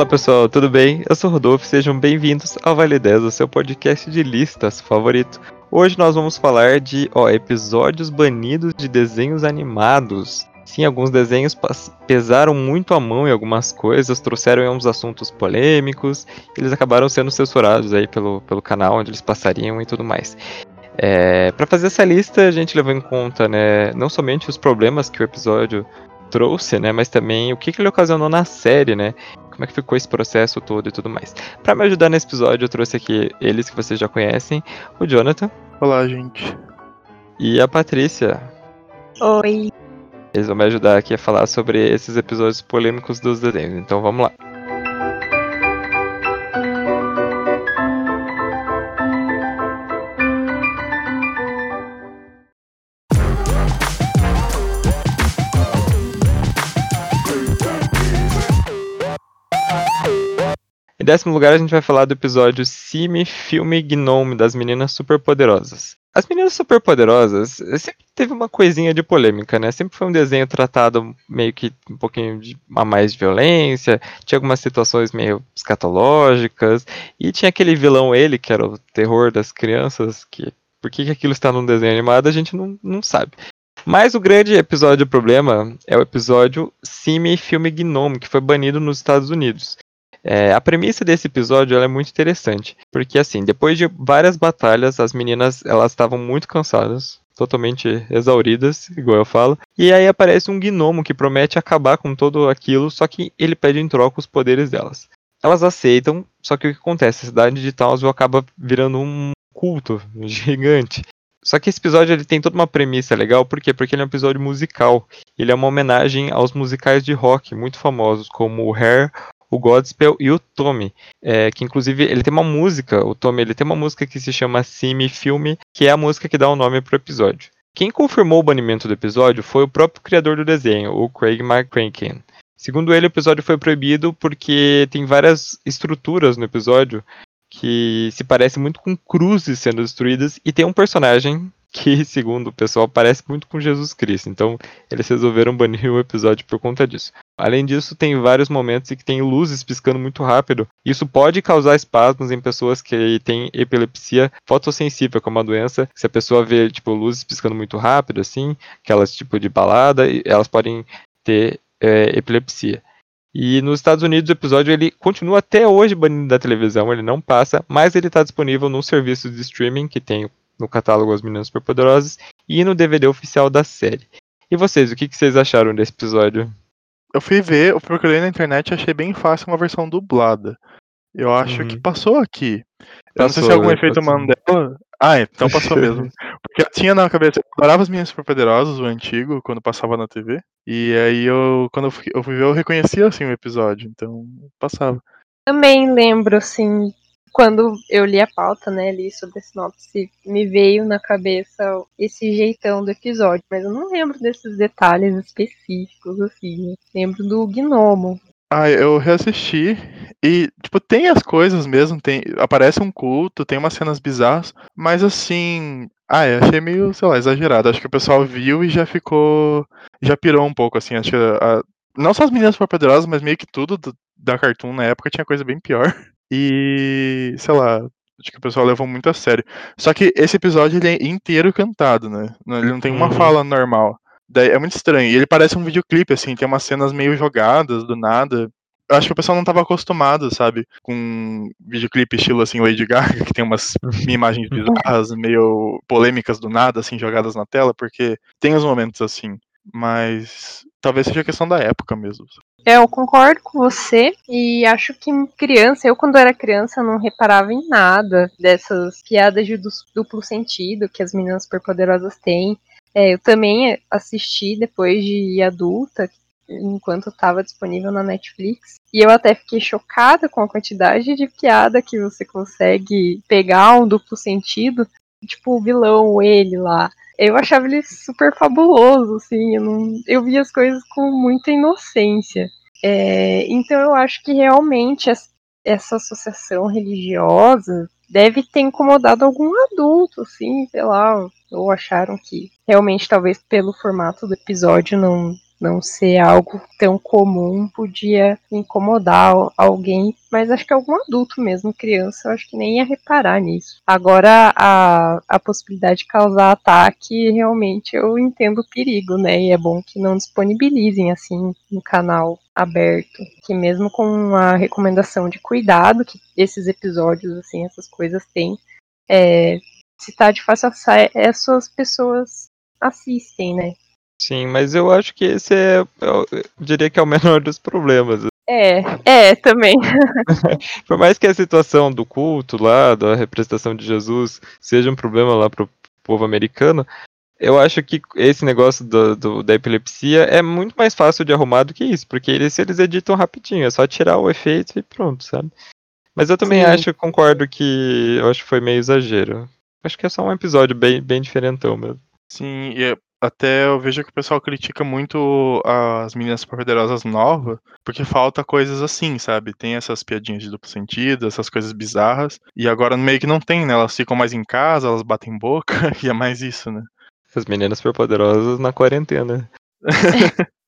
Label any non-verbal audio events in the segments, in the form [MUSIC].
Fala pessoal, tudo bem? Eu sou Rodolfo, sejam bem-vindos ao Vale 10, o seu podcast de listas favorito. Hoje nós vamos falar de ó, episódios banidos de desenhos animados. Sim, alguns desenhos pesaram muito a mão em algumas coisas, trouxeram alguns assuntos polêmicos, eles acabaram sendo censurados aí pelo, pelo canal onde eles passariam e tudo mais. É, para fazer essa lista, a gente levou em conta, né, não somente os problemas que o episódio trouxe, né, mas também o que, que ele ocasionou na série, né, como é que ficou esse processo todo e tudo mais. Para me ajudar nesse episódio, eu trouxe aqui eles que vocês já conhecem, o Jonathan. Olá, gente. E a Patrícia. Oi. Eles vão me ajudar aqui a falar sobre esses episódios polêmicos dos desenhos. Então vamos lá. Em décimo lugar, a gente vai falar do episódio Simi Filme Gnome das Meninas Superpoderosas. As Meninas Superpoderosas sempre teve uma coisinha de polêmica, né? Sempre foi um desenho tratado meio que um pouquinho de, a mais de violência, tinha algumas situações meio escatológicas, e tinha aquele vilão ele, que era o terror das crianças, que por que, que aquilo está num desenho animado a gente não, não sabe. Mas o grande episódio problema é o episódio Simi Filme Gnome, que foi banido nos Estados Unidos. É, a premissa desse episódio é muito interessante, porque assim, depois de várias batalhas, as meninas elas estavam muito cansadas, totalmente exauridas, igual eu falo. E aí aparece um gnomo que promete acabar com tudo aquilo, só que ele pede em troca os poderes delas. Elas aceitam, só que o que acontece? A cidade de Townsville acaba virando um culto [LAUGHS] gigante. Só que esse episódio ele tem toda uma premissa legal, por quê? Porque ele é um episódio musical. Ele é uma homenagem aos musicais de rock muito famosos, como o Hair o Godspell e o Tommy, é, que inclusive ele tem uma música, o Tommy ele tem uma música que se chama Simi Filme, que é a música que dá o nome pro episódio. Quem confirmou o banimento do episódio foi o próprio criador do desenho, o Craig McCrankin. Segundo ele, o episódio foi proibido porque tem várias estruturas no episódio que se parecem muito com cruzes sendo destruídas e tem um personagem que, segundo o pessoal, parece muito com Jesus Cristo. Então, eles resolveram banir o episódio por conta disso. Além disso, tem vários momentos em que tem luzes piscando muito rápido. Isso pode causar espasmos em pessoas que têm epilepsia fotossensível, como uma doença. Se a pessoa vê, tipo, luzes piscando muito rápido, assim, aquelas tipo de balada, elas podem ter é, epilepsia. E nos Estados Unidos o episódio ele continua até hoje banido da televisão, ele não passa, mas ele está disponível no serviço de streaming que tem no catálogo As Meninas Superpoderosas e no DVD oficial da série. E vocês, o que, que vocês acharam desse episódio? Eu fui ver, eu procurei na internet e achei bem fácil uma versão dublada. Eu acho uhum. que passou aqui. Eu passou, não sei se é algum né? efeito passou. Mandela. Ah, então passou [LAUGHS] mesmo. Porque eu tinha na cabeça, eu adorava as minhas superpoderosas, o antigo, quando passava na TV. E aí eu, quando eu fui, eu fui ver, eu reconhecia assim o episódio, então passava. Também lembro, assim, quando eu li a pauta, né, li sobre a sinopse, me veio na cabeça esse jeitão do episódio, mas eu não lembro desses detalhes específicos, assim. Lembro do gnomo. Ah, eu reassisti e, tipo, tem as coisas mesmo, tem, aparece um culto, tem umas cenas bizarras, mas assim, ah, eu achei meio, sei lá, exagerado. Acho que o pessoal viu e já ficou, já pirou um pouco, assim, acho que a, não só as meninas poderosas, mas meio que tudo do, da Cartoon na época tinha coisa bem pior. E, sei lá, acho que o pessoal levou muito a sério. Só que esse episódio ele é inteiro cantado, né? Ele não tem uma uhum. fala normal. Daí é muito estranho. E ele parece um videoclipe, assim, tem umas cenas meio jogadas do nada. Eu acho que o pessoal não estava acostumado, sabe? Com videoclipe estilo assim, Lady Gaga, [LAUGHS] que tem umas [LAUGHS] imagens bizarras, meio polêmicas do nada, assim, jogadas na tela, porque tem os momentos assim. Mas talvez seja questão da época mesmo. É, eu concordo com você e acho que criança, eu quando era criança não reparava em nada dessas piadas de duplo sentido que as meninas superpoderosas têm. É, eu também assisti depois de adulta, enquanto estava disponível na Netflix. E eu até fiquei chocada com a quantidade de piada que você consegue pegar um duplo sentido. Tipo o vilão, ele lá eu achava ele super fabuloso, assim, eu, não, eu via as coisas com muita inocência. É, então eu acho que realmente essa associação religiosa deve ter incomodado algum adulto, assim, sei lá, ou acharam que realmente talvez pelo formato do episódio não não ser algo tão comum, podia incomodar alguém, mas acho que algum adulto mesmo, criança, eu acho que nem ia reparar nisso. Agora, a, a possibilidade de causar ataque, realmente eu entendo o perigo, né? E é bom que não disponibilizem assim no canal aberto, que mesmo com a recomendação de cuidado que esses episódios, assim, essas coisas têm, é, se tá de fácil acesso, essas pessoas assistem, né? Sim, mas eu acho que esse é, eu diria que é o [LAUGHS] menor dos problemas. É, é, também. [LAUGHS] Por mais que a situação do culto lá, da representação de Jesus, seja um problema lá pro povo americano, eu acho que esse negócio do, do, da epilepsia é muito mais fácil de arrumar do que isso, porque eles, eles editam rapidinho, é só tirar o efeito e pronto, sabe? Mas eu também Sim. acho, concordo que eu acho que foi meio exagero. Acho que é só um episódio bem, bem diferentão mesmo. Sim, e até eu vejo que o pessoal critica muito as meninas poderosas novas, porque falta coisas assim, sabe? Tem essas piadinhas de duplo sentido, essas coisas bizarras, e agora meio que não tem, né? Elas ficam mais em casa, elas batem boca, [LAUGHS] e é mais isso, né? As meninas superpoderosas na quarentena. [LAUGHS]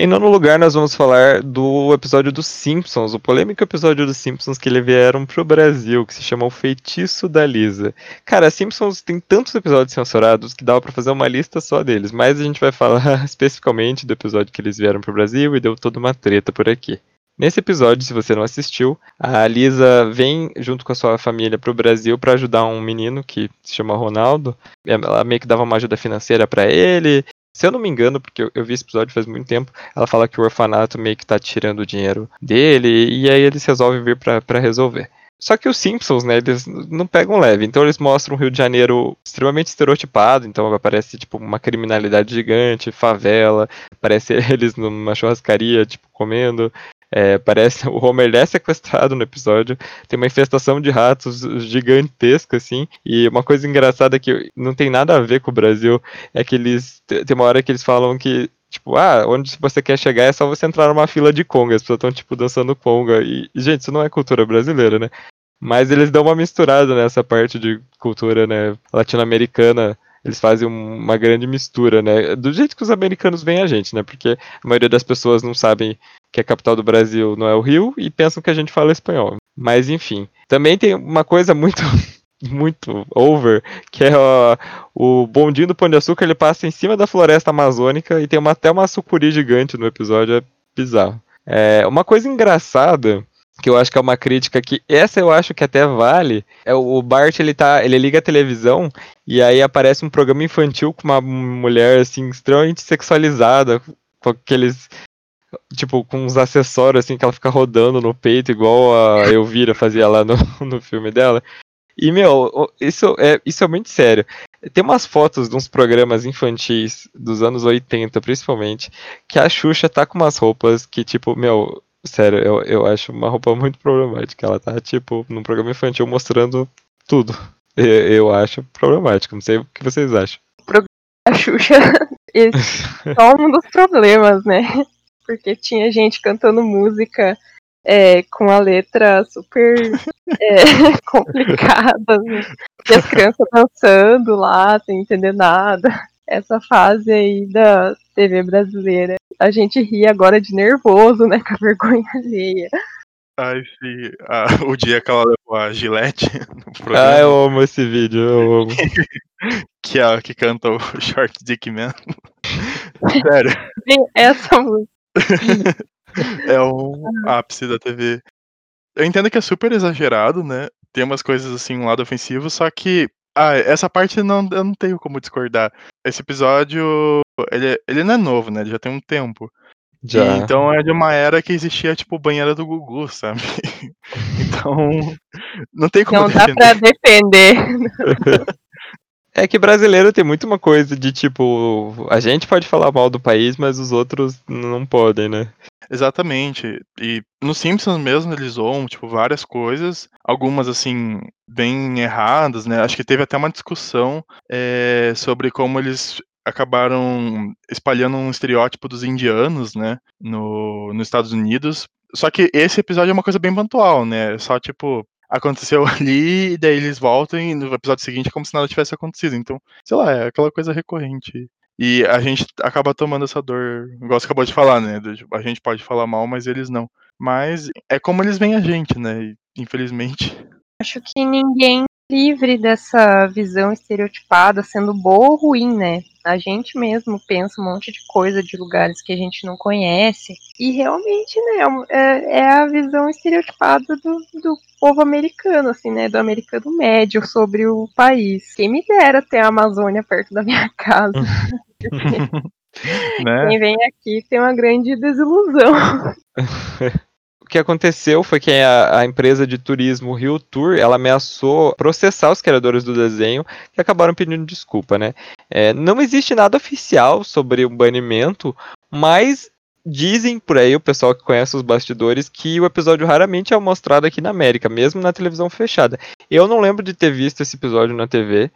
Em nono lugar, nós vamos falar do episódio dos Simpsons, o polêmico episódio dos Simpsons que eles vieram pro Brasil, que se chama O Feitiço da Lisa. Cara, Simpsons tem tantos episódios censurados que dá para fazer uma lista só deles, mas a gente vai falar [LAUGHS] especificamente do episódio que eles vieram pro Brasil e deu toda uma treta por aqui. Nesse episódio, se você não assistiu, a Lisa vem junto com a sua família para o Brasil para ajudar um menino que se chama Ronaldo. Ela meio que dava uma ajuda financeira para ele. Se eu não me engano, porque eu, eu, vi esse episódio faz muito tempo, ela fala que o orfanato meio que tá tirando o dinheiro dele e aí eles resolvem vir para resolver. Só que os Simpsons, né, eles não pegam leve. Então eles mostram o Rio de Janeiro extremamente estereotipado. Então aparece, tipo, uma criminalidade gigante, favela. Aparece [LAUGHS] eles numa churrascaria, tipo, comendo. É, parece [LAUGHS] o Homer é sequestrado no episódio. Tem uma infestação de ratos gigantesca, assim. E uma coisa engraçada que não tem nada a ver com o Brasil é que eles. Tem uma hora que eles falam que. Tipo, ah, onde você quer chegar é só você entrar numa fila de conga. As pessoas estão, tipo, dançando conga. E, gente, isso não é cultura brasileira, né? Mas eles dão uma misturada nessa parte de cultura, né, latino-americana eles fazem uma grande mistura, né? Do jeito que os americanos veem a gente, né? Porque a maioria das pessoas não sabem que a capital do Brasil não é o Rio e pensam que a gente fala espanhol. Mas enfim. Também tem uma coisa muito [LAUGHS] muito over, que é ó, o bondinho do Pão de Açúcar, ele passa em cima da floresta amazônica e tem uma, até uma sucuri gigante no episódio, é bizarro. É, uma coisa engraçada que eu acho que é uma crítica que essa eu acho que até vale é o Bart ele tá ele liga a televisão e aí aparece um programa infantil com uma mulher assim extremamente sexualizada com aqueles tipo com uns acessórios assim que ela fica rodando no peito igual a Elvira fazia lá no, [LAUGHS] no filme dela. E meu isso é isso é muito sério. Tem umas fotos de uns programas infantis dos anos 80 principalmente que a Xuxa tá com umas roupas que tipo meu Sério, eu, eu acho uma roupa muito problemática. Ela tá, tipo, num programa infantil mostrando tudo. Eu, eu acho problemático. Não sei o que vocês acham. O programa da Xuxa [LAUGHS] é [LAUGHS] só um dos problemas, né? Porque tinha gente cantando música é, com a letra super [LAUGHS] é, complicada. Né? E as crianças dançando lá, sem entender nada. Essa fase aí da TV brasileira a gente ri agora de nervoso, né? [LAUGHS] Com a vergonha alheia. Ai, sim. Ah, o dia que ela levou a Gillette [LAUGHS] no programa. Ah, eu amo esse vídeo, eu amo. [LAUGHS] que é a que canta o Short Dick Man. Sério. Essa música. é um ápice da TV. Eu entendo que é super exagerado, né? Tem umas coisas assim, um lado ofensivo, só que. Ah, essa parte não, eu não tenho como discordar. Esse episódio ele, ele não é novo, né? Ele já tem um tempo. Já. E, então é de uma era que existia, tipo, banheira do Gugu, sabe? [LAUGHS] então, não tem como Não defender. dá pra defender. É que brasileiro tem muito uma coisa de tipo, a gente pode falar mal do país, mas os outros não podem, né? Exatamente. E no Simpsons mesmo eles zoam, tipo, várias coisas, algumas assim, bem erradas, né? Acho que teve até uma discussão é, sobre como eles acabaram espalhando um estereótipo dos indianos, né, no, nos Estados Unidos. Só que esse episódio é uma coisa bem pontual, né? Só tipo, aconteceu [LAUGHS] ali, e daí eles voltam e no episódio seguinte é como se nada tivesse acontecido. Então, sei lá, é aquela coisa recorrente. E a gente acaba tomando essa dor, igual você acabou de falar, né? A gente pode falar mal, mas eles não. Mas é como eles veem a gente, né? Infelizmente. Acho que ninguém livre dessa visão estereotipada, sendo boa ou ruim, né? A gente mesmo pensa um monte de coisa de lugares que a gente não conhece. E realmente, né, é, é a visão estereotipada do, do povo americano, assim, né? Do americano médio sobre o país. Quem me dera ter a Amazônia perto da minha casa. [LAUGHS] né? Quem vem aqui tem uma grande desilusão. [LAUGHS] o que aconteceu foi que a, a, empresa de turismo Rio Tour, ela ameaçou processar os criadores do desenho, que acabaram pedindo desculpa, né? É, não existe nada oficial sobre o banimento, mas dizem por aí, o pessoal que conhece os bastidores, que o episódio raramente é mostrado aqui na América, mesmo na televisão fechada. Eu não lembro de ter visto esse episódio na TV,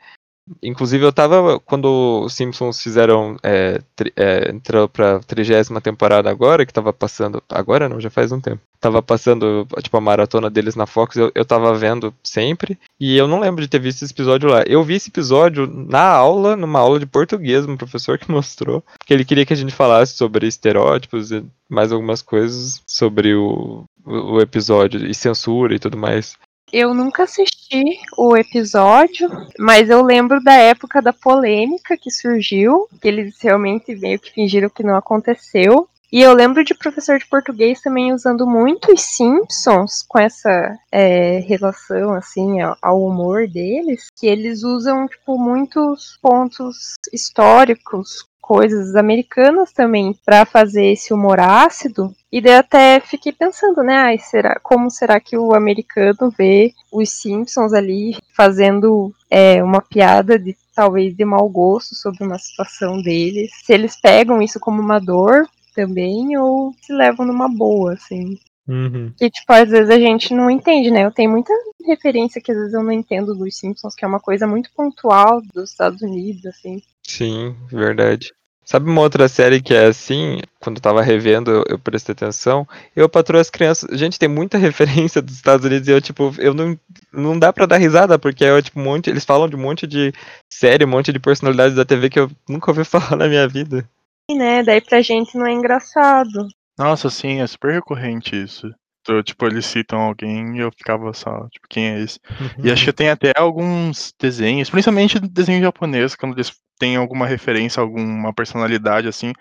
Inclusive, eu tava. Quando os Simpsons fizeram. É, é, entrou pra trigésima temporada agora, que tava passando. Agora não, já faz um tempo. Tava passando, tipo, a maratona deles na Fox, eu, eu tava vendo sempre. E eu não lembro de ter visto esse episódio lá. Eu vi esse episódio na aula, numa aula de português, um professor que [LAUGHS] mostrou. Que ele queria que a gente falasse sobre estereótipos e mais algumas coisas sobre o, o episódio, e censura e tudo mais. Eu nunca assisti o episódio, mas eu lembro da época da polêmica que surgiu, que eles realmente meio que fingiram que não aconteceu. E eu lembro de professor de português também usando muito os Simpsons com essa é, relação assim ao, humor deles, que eles usam tipo muitos pontos históricos coisas americanas também para fazer esse humor ácido. E daí até fiquei pensando, né, ai, será, como será que o americano vê os Simpsons ali fazendo é, uma piada de talvez de mau gosto sobre uma situação deles? Se eles pegam isso como uma dor também ou se levam numa boa, assim. Uhum. Que, tipo, às vezes a gente não entende, né? Eu tenho muita referência que às vezes eu não entendo dos Simpsons, que é uma coisa muito pontual dos Estados Unidos, assim. Sim, verdade. Sabe uma outra série que é assim, quando eu tava revendo, eu, eu prestei atenção, eu patroa as crianças. Gente, tem muita [LAUGHS] referência dos Estados Unidos e eu, tipo, eu não, não dá pra dar risada, porque é tipo um monte. Eles falam de um monte de série, um monte de personalidades da TV que eu nunca ouvi [LAUGHS] falar na minha vida. Né? Daí pra gente não é engraçado. Nossa, sim, é super recorrente isso. Então, tipo, eles citam alguém e eu ficava só, tipo, quem é esse? Uhum. E acho que tem até alguns desenhos, principalmente desenho japonês, quando eles têm alguma referência, alguma personalidade, assim,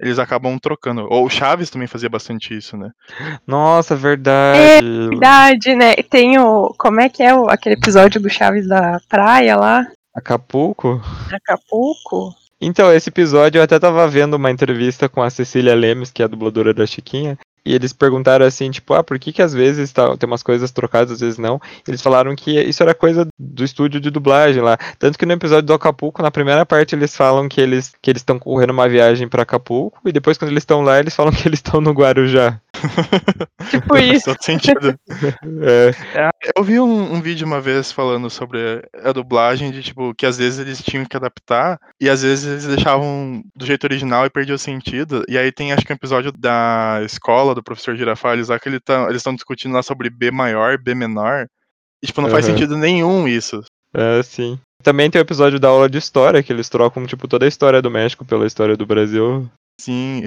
eles acabam trocando. Ou o Chaves também fazia bastante isso, né? Nossa, verdade. É verdade, né? Tem o. Como é que é o, aquele episódio do Chaves da praia lá? Acapulco? Acapulco? Então, esse episódio eu até tava vendo uma entrevista com a Cecília Lemes, que é a dubladora da Chiquinha, e eles perguntaram assim, tipo, ah, por que que às vezes tá, tem umas coisas trocadas, às vezes não? Eles falaram que isso era coisa do estúdio de dublagem lá. Tanto que no episódio do Acapulco, na primeira parte, eles falam que eles que eles estão correndo uma viagem para Acapulco, e depois quando eles estão lá, eles falam que eles estão no Guarujá. Tipo isso. Faz sentido. [LAUGHS] é. É, eu vi um, um, vídeo uma vez falando sobre a dublagem, de tipo, que às vezes eles tinham que adaptar, e às vezes eles deixavam do jeito original e perdia o sentido. E aí tem acho que um episódio da escola do professor Girafales lá que ele tá, eles estão discutindo lá sobre B maior, B menor. E tipo, não uhum. faz sentido nenhum isso. É, sim. Também tem o episódio da aula de história, que eles trocam, tipo, toda a história do México pela história do Brasil. Sim.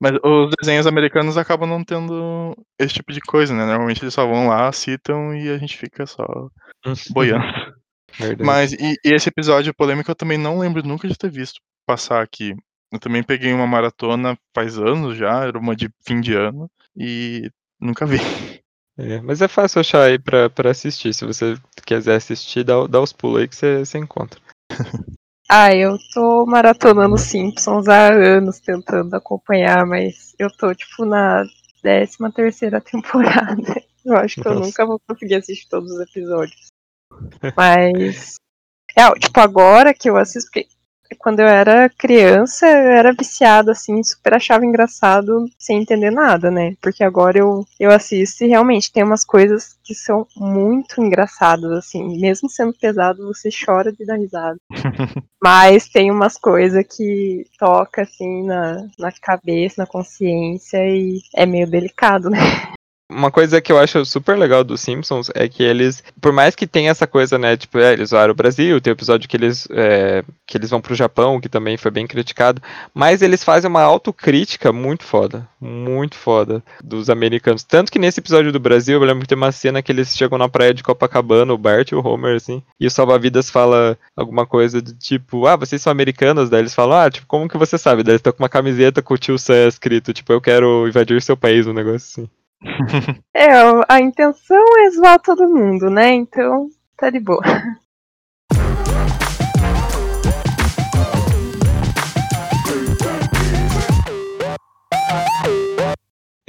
Mas os desenhos americanos acabam não tendo esse tipo de coisa, né? Normalmente eles só vão lá, citam e a gente fica só [LAUGHS] boiando. Verdade. Mas e, e, esse episódio polêmico eu também não lembro nunca de ter visto passar aqui. Eu também peguei uma maratona faz anos já, era uma de fim de ano, e nunca vi. [LAUGHS] É, mas é fácil achar aí pra, pra assistir. Se você quiser assistir, dá, dá os pulos aí que você, você encontra. [LAUGHS] Ah, eu tô maratonando Simpsons há anos tentando acompanhar, mas eu tô, tipo, na 13 terceira [LAUGHS] temporada. Eu acho que Nossa. eu nunca vou conseguir assistir todos os episódios. Mas. É, tipo, agora que eu assisto, porque quando eu era criança, eu era viciada, assim, super achava engraçado sem entender nada, né? Porque agora eu, eu assisto e realmente tem umas coisas que são muito engraçadas, assim. Mesmo sendo pesado, você chora de dar risada. [LAUGHS] Mas tem umas coisas que toca, assim, na, na cabeça, na consciência e é meio delicado, né? Uma coisa que eu acho super legal dos Simpsons é que eles, por mais que tenha essa coisa, né, tipo, é, eles zoaram o Brasil, tem o episódio que eles, é, que eles vão pro Japão, que também foi bem criticado, mas eles fazem uma autocrítica muito foda, muito foda dos americanos. Tanto que nesse episódio do Brasil, eu lembro que tem uma cena que eles chegam na praia de Copacabana, o Bart e o Homer, assim, e o salva-vidas fala alguma coisa do tipo, ah, vocês são americanos? Daí eles falam, ah, tipo, como que você sabe? Daí eles estão com uma camiseta com o tio Sam escrito, tipo, eu quero invadir seu país, um negócio assim. [LAUGHS] É, a intenção é zoar todo mundo, né? Então, tá de boa.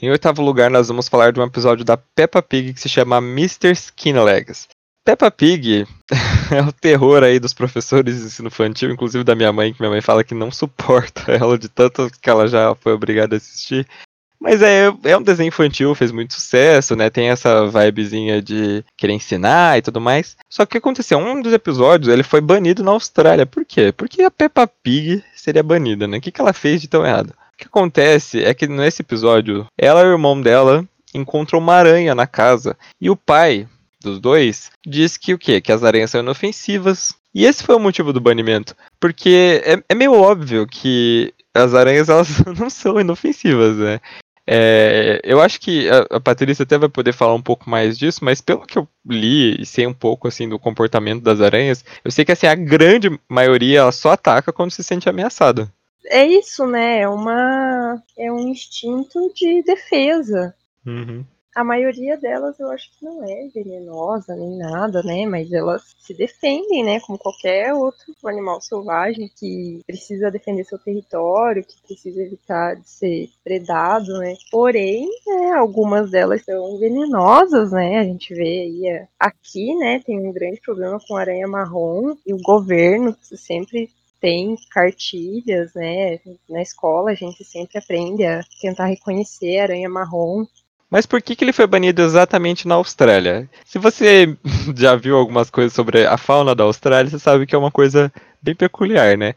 Em oitavo lugar, nós vamos falar de um episódio da Peppa Pig que se chama Mr. Skinlegs. Peppa Pig [LAUGHS] é o terror aí dos professores de ensino infantil, inclusive da minha mãe, que minha mãe fala que não suporta [LAUGHS] ela de tanto que ela já foi obrigada a assistir. Mas é, é um desenho infantil, fez muito sucesso, né? Tem essa vibezinha de querer ensinar e tudo mais. Só que o que aconteceu? Um dos episódios ele foi banido na Austrália. Por quê? Porque a Peppa Pig seria banida, né? O que, que ela fez de tão errado? O que acontece é que nesse episódio, ela e o irmão dela encontram uma aranha na casa. E o pai dos dois diz que o quê? Que as aranhas são inofensivas. E esse foi o motivo do banimento. Porque é, é meio óbvio que as aranhas elas [LAUGHS] não são inofensivas, né? É, eu acho que a, a, Patrícia até vai poder falar um pouco mais disso, mas pelo que eu li e sei um pouco assim do comportamento das aranhas, eu sei que assim, a grande maioria ela só ataca quando se sente ameaçada. É isso, né? É uma é um instinto de defesa. Uhum a maioria delas eu acho que não é venenosa nem nada, né? Mas elas se defendem, né? Como qualquer outro animal selvagem que precisa defender seu território, que precisa evitar de ser predado, né? Porém, né, algumas delas são venenosas, né? A gente vê aí é, aqui, né? Tem um grande problema com aranha marrom e o governo sempre tem cartilhas, né? Na escola a gente sempre aprende a tentar reconhecer a aranha marrom mas por que, que ele foi banido exatamente na Austrália? Se você [LAUGHS] já viu algumas coisas sobre a fauna da Austrália, você sabe que é uma coisa bem peculiar, né?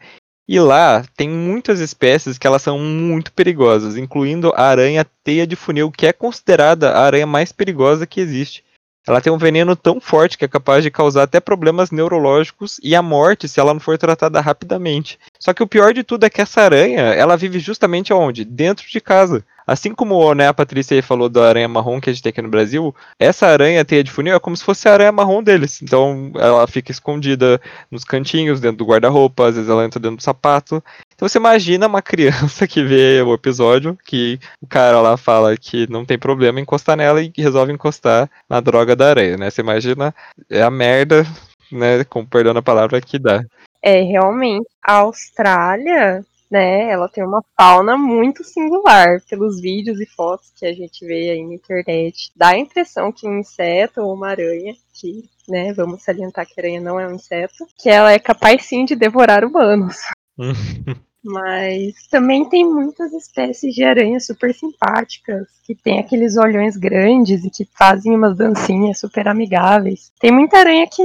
E lá tem muitas espécies que elas são muito perigosas, incluindo a aranha teia de funil, que é considerada a aranha mais perigosa que existe. Ela tem um veneno tão forte que é capaz de causar até problemas neurológicos e a morte se ela não for tratada rapidamente. Só que o pior de tudo é que essa aranha, ela vive justamente onde? Dentro de casa. Assim como né, a Patrícia falou da aranha marrom que a gente tem aqui no Brasil, essa aranha teia de funil é como se fosse a aranha marrom deles. Então ela fica escondida nos cantinhos, dentro do guarda-roupa, às vezes ela entra dentro do sapato. Então você imagina uma criança [LAUGHS] que vê o episódio, que o cara lá fala que não tem problema encostar nela e resolve encostar na droga da aranha, né? Você imagina, é a merda, né, com perdão a palavra, que dá. É, realmente, a Austrália né? Ela tem uma fauna muito singular. Pelos vídeos e fotos que a gente vê aí na internet, dá a impressão que um inseto ou uma aranha, que, né, vamos salientar que a aranha não é um inseto, que ela é capaz sim de devorar humanos. [LAUGHS] Mas também tem muitas espécies de aranhas super simpáticas, que tem aqueles olhões grandes e que fazem umas dancinhas super amigáveis. Tem muita aranha que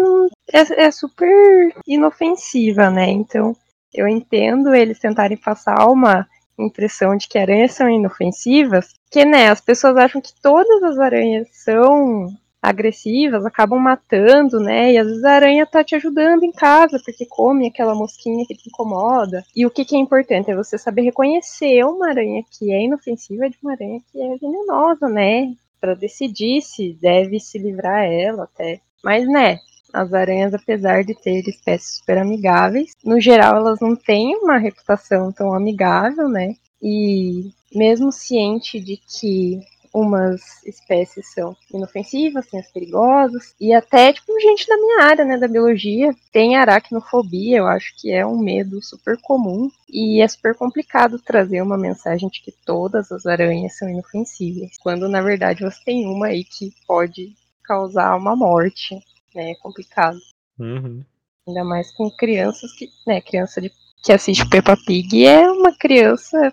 é, é super inofensiva, né? Então eu entendo eles tentarem passar uma impressão de que aranhas são inofensivas, que né, as pessoas acham que todas as aranhas são agressivas, acabam matando, né? E às vezes a aranha tá te ajudando em casa porque come aquela mosquinha que te incomoda. E o que, que é importante é você saber reconhecer uma aranha que é inofensiva de uma aranha que é venenosa, né? Para decidir se deve se livrar ela até. Mas, né, as aranhas, apesar de ter espécies super amigáveis, no geral elas não têm uma reputação tão amigável, né? E mesmo ciente de que umas espécies são inofensivas, tem as perigosas, e até, tipo, gente da minha área, né, da biologia, tem aracnofobia, eu acho que é um medo super comum, e é super complicado trazer uma mensagem de que todas as aranhas são inofensíveis, quando na verdade você tem uma aí que pode causar uma morte né? É complicado. Uhum. Ainda mais com crianças que, né, criança de, que assiste Peppa Pig é uma criança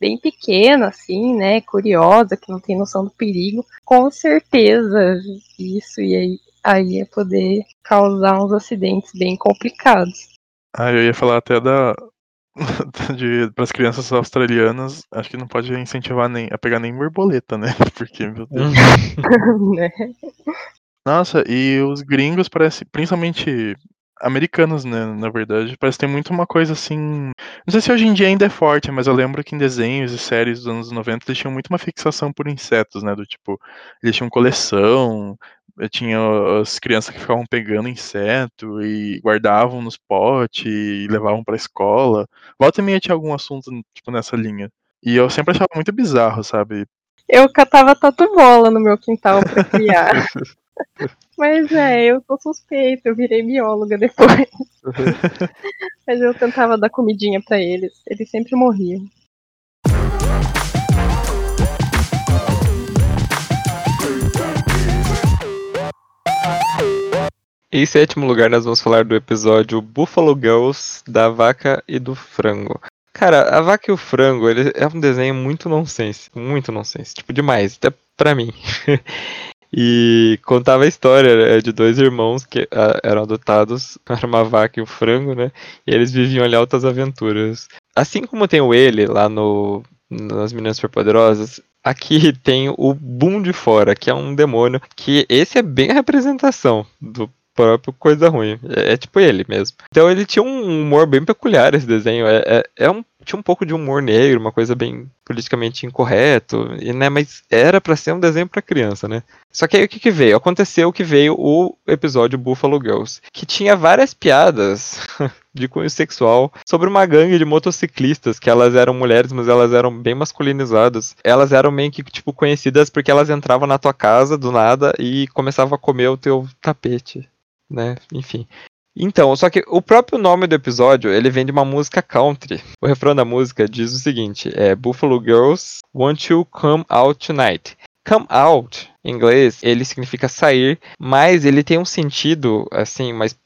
bem pequena, assim, né, curiosa, que não tem noção do perigo. Com certeza isso ia, aí ia poder causar uns acidentes bem complicados. Ah, eu ia falar até da, [LAUGHS] para as crianças australianas, acho que não pode incentivar nem a pegar nem borboleta, né? [LAUGHS] Porque, meu Deus. [LAUGHS] né? Nossa, e os gringos parece, principalmente americanos, né, na verdade, parece ter muito uma coisa assim. Não sei se hoje em dia ainda é forte, mas eu lembro que em desenhos e séries dos anos 90 eles tinham muito uma fixação por insetos, né? Do tipo, eles tinham coleção, eh, tinha as crianças que ficavam pegando inseto e guardavam nos potes e levavam pra escola. Volta e meia tinha algum assunto, tipo, nessa linha. E eu sempre achava muito bizarro, sabe? Eu catava tatu bola no meu quintal pra criar. [LAUGHS] Mas é, eu sou suspeita, eu virei bióloga depois. [LAUGHS] Mas eu tentava dar comidinha pra eles, eles sempre morriam. Em sétimo lugar, nós vamos falar do episódio Buffalo Girls, da vaca e do frango. Cara, a vaca e o frango, ele é um desenho muito nonsense, muito nonsense, tipo demais, até pra mim. [LAUGHS] e contava a história né, de dois irmãos que uh, eram adotados, [LAUGHS] era uma vaca e um frango, né? E eles viviam ali altas aventuras. Assim como tem o ele lá no nas Meninas Superpoderosas, aqui [LAUGHS] tem o Boom de Fora, que é um demônio, que esse é bem a representação do próprio Coisa Ruim. É, é, tipo ele mesmo. Então ele tinha um humor bem peculiar esse desenho. É, é, é um, tinha um pouco de humor negro, uma coisa bem politicamente incorreto, e, né, mas era para ser um desenho para criança, né? Só que aí o que, que veio? Aconteceu que veio o episódio Buffalo Girls, que tinha várias piadas [LAUGHS] de cunho sexual sobre uma gangue de motociclistas, que elas eram mulheres, mas elas eram bem masculinizadas. Elas eram meio que, tipo, conhecidas porque elas entravam na tua casa do nada e começavam a comer o teu tapete né? Enfim. Então, só que o próprio nome do episódio, ele vem de uma música country. O refrão da música diz o seguinte, é Buffalo Girls Want You Come Out Tonight. Come out, em inglês, ele significa sair, mas ele tem um sentido, assim, mas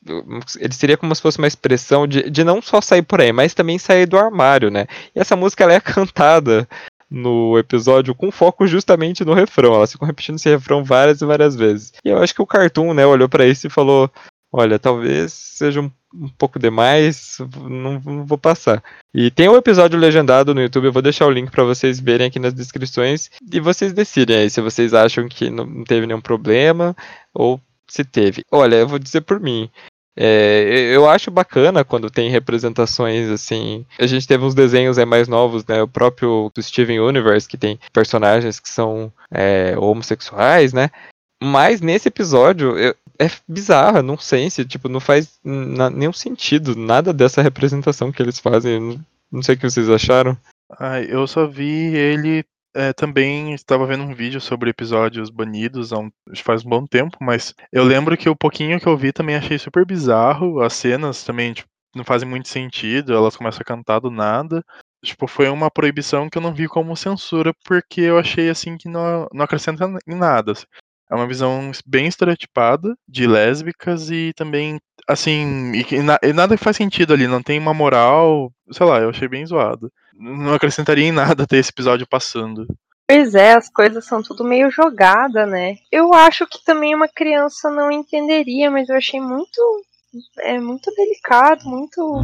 ele seria como se fosse uma expressão de, de não só sair por aí, mas também sair do armário, né? E essa música ela é [LAUGHS] cantada no episódio com foco justamente no refrão. Elas ficam repetindo esse refrão várias e várias vezes. E eu acho que o Cartoon, né, olhou para isso e falou: Olha, talvez seja um, um pouco demais, não, não, vou passar. E tem o um episódio legendado no YouTube, eu vou deixar o link para vocês verem aqui nas descrições e vocês decidem aí se vocês acham que não teve nenhum problema ou se teve. Olha, eu vou dizer por mim. É, eu acho bacana quando tem representações assim. A gente teve uns desenhos é, mais novos, né? O próprio do Steven Universe, que tem personagens que são é, homossexuais, né? Mas nesse episódio eu, é bizarro, não sei se tipo, não faz nenhum sentido nada dessa representação que eles fazem. Não, não sei o que vocês acharam. Ah, eu só vi ele é, também estava vendo um vídeo sobre episódios banidos há um, faz um bom tempo, mas eu lembro que o pouquinho que eu vi também achei super bizarro. As cenas também tipo, não fazem muito sentido, elas começam a cantar do nada. Tipo, foi uma proibição que eu não vi como censura, porque eu achei assim que não, não acrescenta em nada. É uma visão bem estereotipada de lésbicas e também, assim, e, e nada faz sentido ali, não tem uma moral, sei lá, eu achei bem zoado não acrescentaria em nada [LAUGHS] ter esse episódio passando. Pois é, as coisas são tudo meio jogada, né? Eu acho que também uma criança não entenderia, mas eu achei muito é muito delicado, muito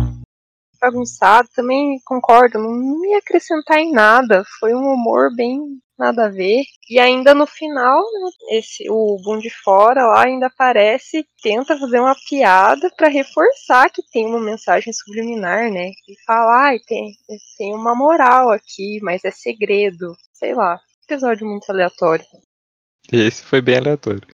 bagunçado. Também concordo, não ia acrescentar em nada. Foi um humor bem nada a ver. E ainda no final, né, esse o Boom de Fora lá ainda aparece, tenta fazer uma piada para reforçar que tem uma mensagem subliminar, né? E fala, ah, tem, tem uma moral aqui, mas é segredo. Sei lá. Episódio muito aleatório. Esse foi bem aleatório.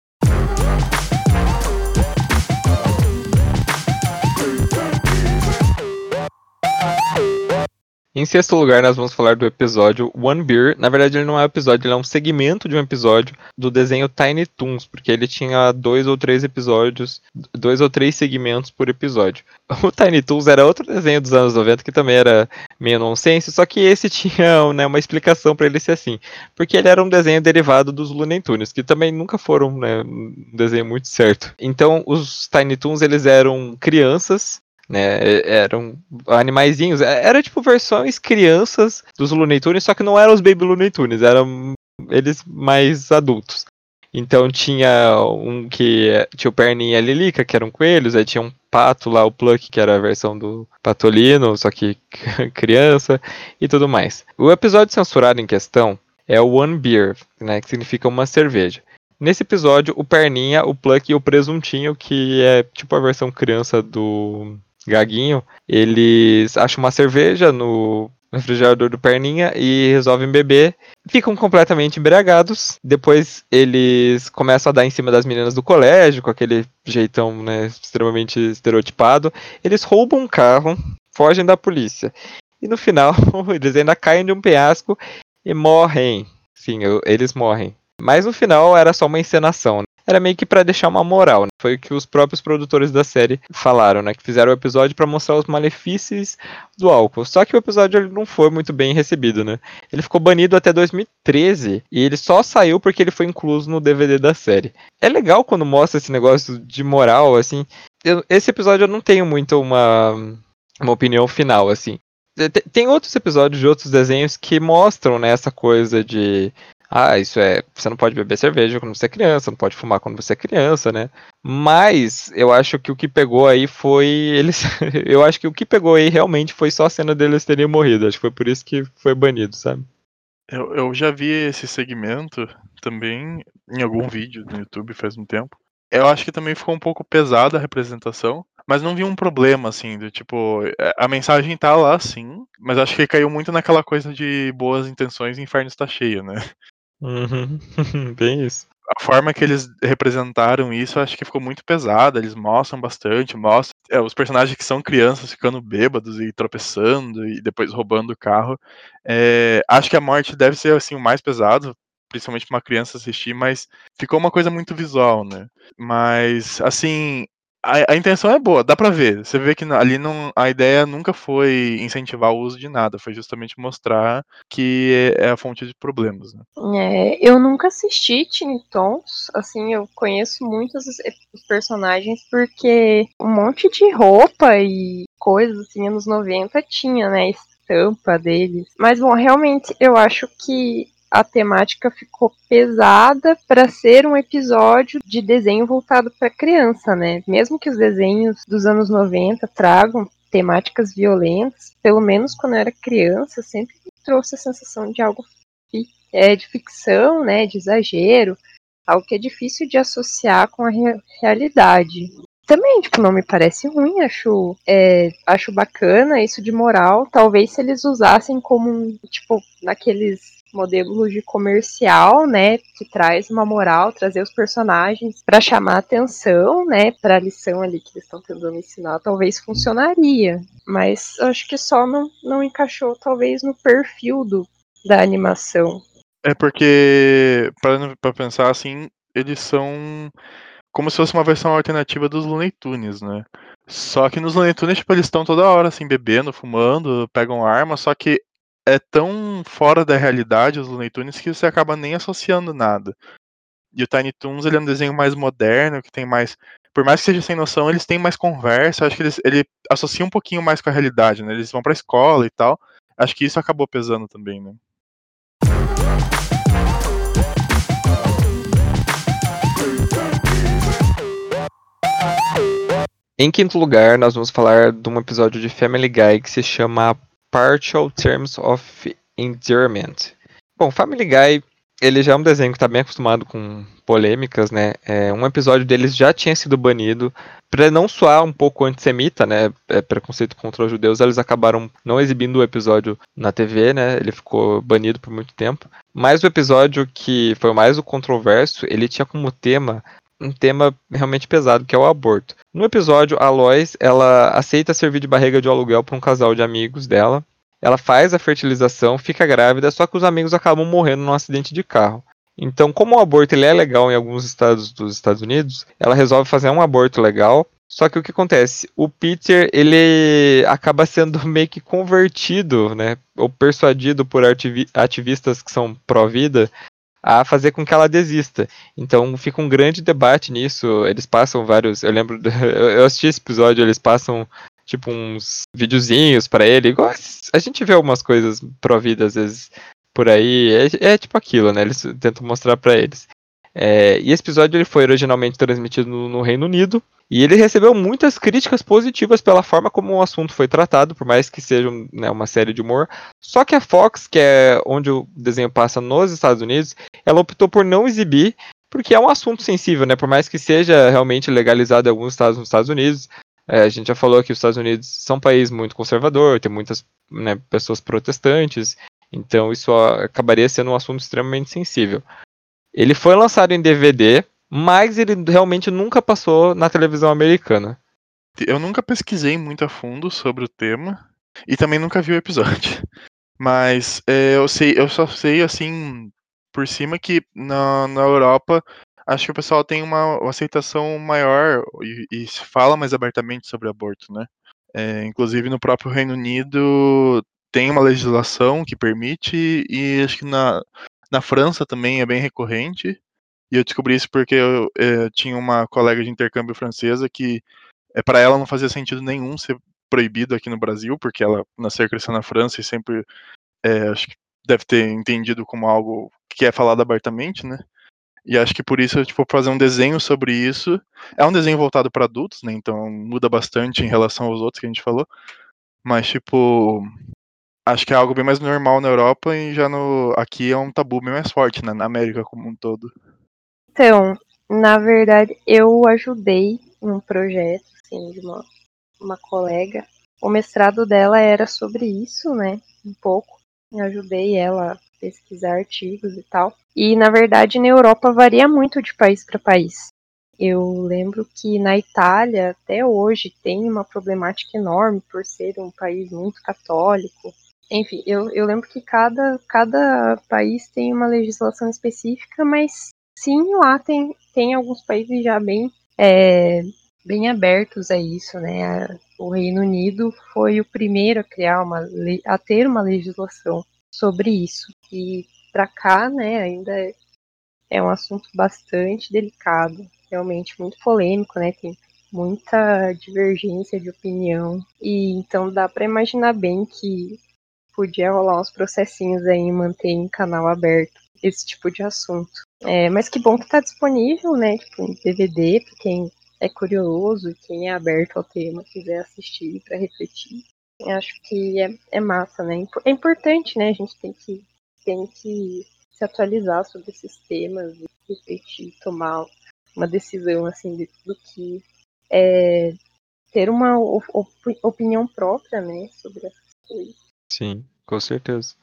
Em sexto lugar, nós vamos falar do episódio One Beer. Na verdade, ele não é um episódio, ele é um segmento de um episódio do desenho Tiny Toons, porque ele tinha dois ou três episódios, dois ou três segmentos por episódio. [LAUGHS] O Tiny Toons era outro desenho dos anos 90 que também era meio nonsense, só que esse [LAUGHS] tinha né, uma explicação para ele ser assim, porque ele era um desenho derivado dos Looney Tunes, que também nunca foram né, um desenho muito certo. Então, os Tiny Toons eles eram crianças né? Eram animaizinhos. É, era tipo versões crianças dos Looney Tunes, só que não eram os Baby Looney Tunes, eram eles mais adultos. Então tinha um que tinha o Perninha e a Lilica, que eram coelhos, aí tinha um pato lá, o Pluck, que era a versão do Patolino, só que [LAUGHS] criança, e tudo mais. O episódio censurado em questão é o One Beer, né, que significa uma cerveja. Nesse episódio, o Perninha, o Pluck e o Presuntinho, que é tipo a versão criança do Gaguinho, eles acham uma cerveja no refrigerador do Perninha e resolvem beber. Ficam completamente embriagados. Depois eles começam a dar em cima das meninas do colégio, com aquele jeitão né, extremamente estereotipado. Eles roubam um carro, fogem da polícia. E no final, [LAUGHS] eles ainda caem de um penhasco e morrem. Sim, eles morrem. Mas no final era só uma encenação. Né? Era meio que para deixar uma moral. Né? Foi o que os próprios produtores da série falaram, né? Que fizeram o episódio para mostrar os malefícios do álcool. Só que o episódio ele não foi muito bem recebido, né? Ele ficou banido até 2013 e ele só saiu porque ele foi incluso no DVD da série. É legal quando mostra esse negócio de moral, assim. Eu, esse episódio eu não tenho muito uma, uma opinião final, assim. Tem outros episódios de outros desenhos que mostram né, essa coisa de ah, isso é. Você não pode beber cerveja quando você é criança, não pode fumar quando você é criança, né? Mas eu acho que o que pegou aí foi. Eles. [LAUGHS] eu acho que o que pegou aí realmente foi só a cena deles terem morrido. Acho que foi por isso que foi banido, sabe? Eu, eu já vi esse segmento também em algum vídeo no YouTube faz um tempo. Eu acho que também ficou um pouco pesada a representação, mas não vi um problema, assim, do tipo, é, a mensagem tá lá, sim, mas acho que caiu muito naquela coisa de boas intenções e inferno está cheio, né? Uhum. [LAUGHS] Bem isso. A forma que eles representaram isso, acho que ficou muito pesada. Eles mostram bastante, mostram é, os personagens que são crianças ficando bêbados e tropeçando e depois roubando o carro. É, acho que a morte deve ser assim o mais pesado, principalmente para uma criança assistir, mas ficou uma coisa muito visual, né? Mas assim, a, a, intenção é boa, dá pra ver. Você vê que ali não, a ideia nunca foi incentivar o uso de nada, foi justamente mostrar que é, é a fonte de problemas. Né? É, eu nunca assisti Teen Tons, assim, eu conheço muitos os personagens porque um monte de roupa e coisas assim, anos 90 tinha, né? Estampa deles. Mas, bom, realmente eu acho que a temática ficou pesada para ser um episódio de desenho voltado para criança, né? Mesmo que os desenhos dos anos 90 tragam temáticas violentas, pelo menos quando eu era criança, sempre trouxe a sensação de algo é, de ficção, né, de exagero, algo que é difícil de associar com a re realidade. Também, tipo, não me parece ruim, acho, é, acho bacana isso de moral. Talvez se eles usassem como, tipo, naqueles modelo de comercial, né, que traz uma moral, trazer os personagens para chamar atenção, né, para a lição ali que eles estão tentando ensinar, talvez funcionaria, mas acho que só não, não encaixou talvez no perfil do, da animação. É porque para pensar assim, eles são como se fosse uma versão alternativa dos Looney Tunes, né? Só que nos Looney Tunes, tipo, eles estão toda hora assim bebendo, fumando, pegam arma, só que é tão fora da realidade os Looney Tunes que você acaba nem associando nada. E o Tiny Toons ele é um desenho mais moderno, que tem mais. Por mais que seja sem noção, eles têm mais conversa. Acho que eles, ele associa um pouquinho mais com a realidade, né? Eles vão pra escola e tal. Acho que isso acabou pesando também, né? Em quinto lugar, nós vamos falar de um episódio de Family Guy que se chama Partial Terms of Endearment. Bom, Family Guy, ele já é um desenho que está bem acostumado com polêmicas, né? É, um episódio deles já tinha sido banido. Para não soar um pouco antissemita, né? É, preconceito contra os judeus, eles acabaram não exibindo o episódio na TV, né? Ele ficou banido por muito tempo. Mas o episódio que foi mais o controverso, ele tinha como tema um tema realmente pesado, que é o aborto. No episódio, a Lois, ela aceita servir de barriga de aluguel para um casal de amigos dela. Ela faz a fertilização, fica grávida, só que os amigos acabam morrendo num acidente de carro. Então, como o aborto ele é legal em alguns estados dos Estados Unidos, ela resolve fazer um aborto legal. Só que o que acontece? O Peter, ele acaba sendo [LAUGHS] meio que convertido, né, ou persuadido por ativistas que são pró-vida a fazer com que ela desista. Então fica um grande debate nisso. Eles passam vários. Eu lembro. [LAUGHS] Eu assisti esse episódio, eles passam tipo uns videozinhos para ele. Igual a gente vê algumas coisas pró-vida às vezes por aí. É, é, tipo aquilo, né? Eles tentam mostrar para eles. É, e esse episódio ele foi originalmente transmitido no, no, Reino Unido e ele recebeu muitas críticas positivas pela forma como o assunto foi tratado, por mais que seja né, uma série de humor. Só que a Fox, que é onde o desenho passa nos Estados Unidos, ela optou por não exibir porque é um assunto sensível, né? Por mais que seja realmente legalizado em alguns estados nos Estados Unidos, é, a gente já falou que os Estados Unidos são um país muito conservador, tem muitas né, pessoas protestantes, então isso acabaria sendo um assunto extremamente sensível. Ele foi lançado em DVD, mas ele realmente nunca passou na televisão americana. Eu nunca pesquisei muito a fundo sobre o tema e também nunca vi o episódio. [LAUGHS] Mas é, eu sei, eu só sei assim por cima que na, na Europa acho que o pessoal tem uma, uma aceitação maior e, e, se fala mais abertamente sobre aborto, né? É, inclusive no próprio Reino Unido tem uma legislação que permite e acho que na, na França também é bem recorrente. E eu descobri isso porque eu, eu é, tinha uma colega de intercâmbio francesa que é para ela não fazia sentido nenhum ser proibido aqui no Brasil, porque ela nasceu e cresceu na França e sempre é, acho que deve ter entendido como algo que é falado abertamente, né? E acho que por isso, tipo, fazer um desenho sobre isso. É um desenho voltado para adultos, né? Então muda bastante em relação aos outros que a gente falou. Mas, tipo, acho que é algo bem mais normal na Europa e já no aqui é um tabu bem mais forte, né? Na América como um todo. Então, na verdade, eu ajudei num projeto, assim, de uma, uma colega. O mestrado dela era sobre isso, né? Um pouco. Eu ajudei ela a pesquisar artigos e tal. E na verdade na Europa varia muito de país para país. Eu lembro que na Itália até hoje tem uma problemática enorme por ser um país muito católico. Enfim, eu, eu lembro que cada, cada país tem uma legislação específica, mas sim, lá tem, tem alguns países já bem, é, bem abertos a isso, né? O Reino Unido foi o primeiro a criar uma a ter uma legislação sobre isso. E para cá, né, ainda é, é um assunto bastante delicado, realmente muito polêmico, né? Tem muita divergência de opinião e então dá para imaginar bem que podia rolar uns processinhos aí em manter em canal aberto esse tipo de assunto. É, mas que bom que está disponível, né? Tipo, em DVD, para quem é curioso, quem é aberto ao tema, quiser assistir para refletir. Eu acho que é, é massa, né? É importante, né? A gente tem que, tem que se atualizar sobre esses temas e refletir, tomar uma decisão, assim, de, do que é, ter uma op opinião própria, né? Sobre essas coisas. Sim, com certeza.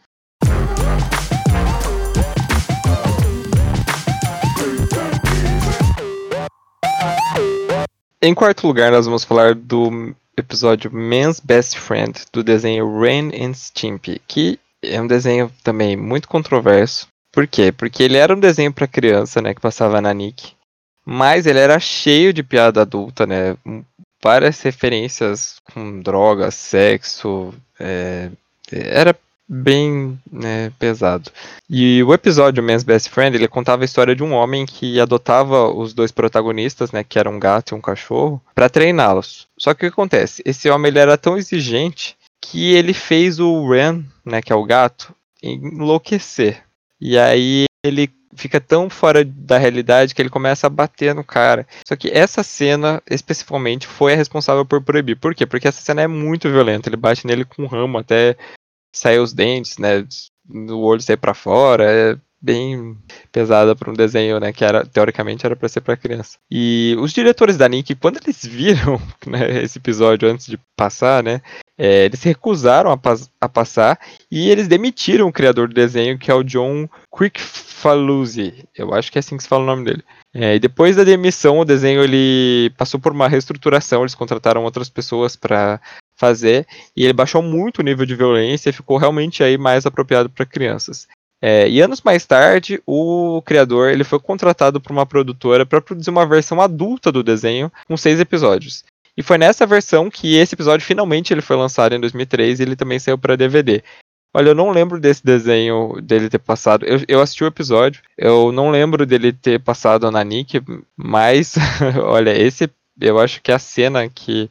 Em quarto lugar, nós vamos falar do episódio Man's Best Friend do desenho Ren and Stimpy, que é um desenho também muito controverso. Por quê? Porque ele era um desenho para criança, né, que passava na Nick, mas ele era cheio de piada adulta, né, várias referências com drogas, sexo, é, era bem né, pesado. E o episódio Man's Best Friend, ele contava a história de um homem que adotava os dois protagonistas, né, que eram um gato e um cachorro, para treiná-los. Só que o que acontece? Esse homem ele era tão exigente que ele fez o Ren, né, que é o gato, enlouquecer. E aí ele fica tão fora da realidade que ele começa a bater no cara. Só que essa cena, especificamente, foi a responsável por proibir. Por quê? Porque essa cena é muito violenta. Ele bate nele com um ramo até sair os dentes, né? O olho sair para fora. É bem pesada para um desenho, né, que era teoricamente era para ser para criança. E os diretores da Nick, quando eles [LAUGHS] viram né, esse episódio antes de passar, né, é, eles recusaram a, pas a, passar e eles demitiram o criador do desenho, que é o John Quickfaluzzi. Eu acho que é assim que se fala o nome dele. É, e depois da demissão, o desenho ele passou por uma reestruturação. Eles contrataram outras pessoas para fazer e ele baixou muito o nível de violência e ficou realmente aí mais apropriado para crianças. É, e anos mais tarde, o criador ele foi contratado por uma produtora para produzir uma versão adulta do desenho com seis episódios. E foi nessa versão que esse episódio finalmente ele foi lançado em 2003 e ele também saiu para DVD. Olha, eu não lembro desse desenho dele ter passado. Eu, eu assisti o episódio, eu não lembro dele ter passado na Nick, mas [LAUGHS] olha, esse eu acho que a cena que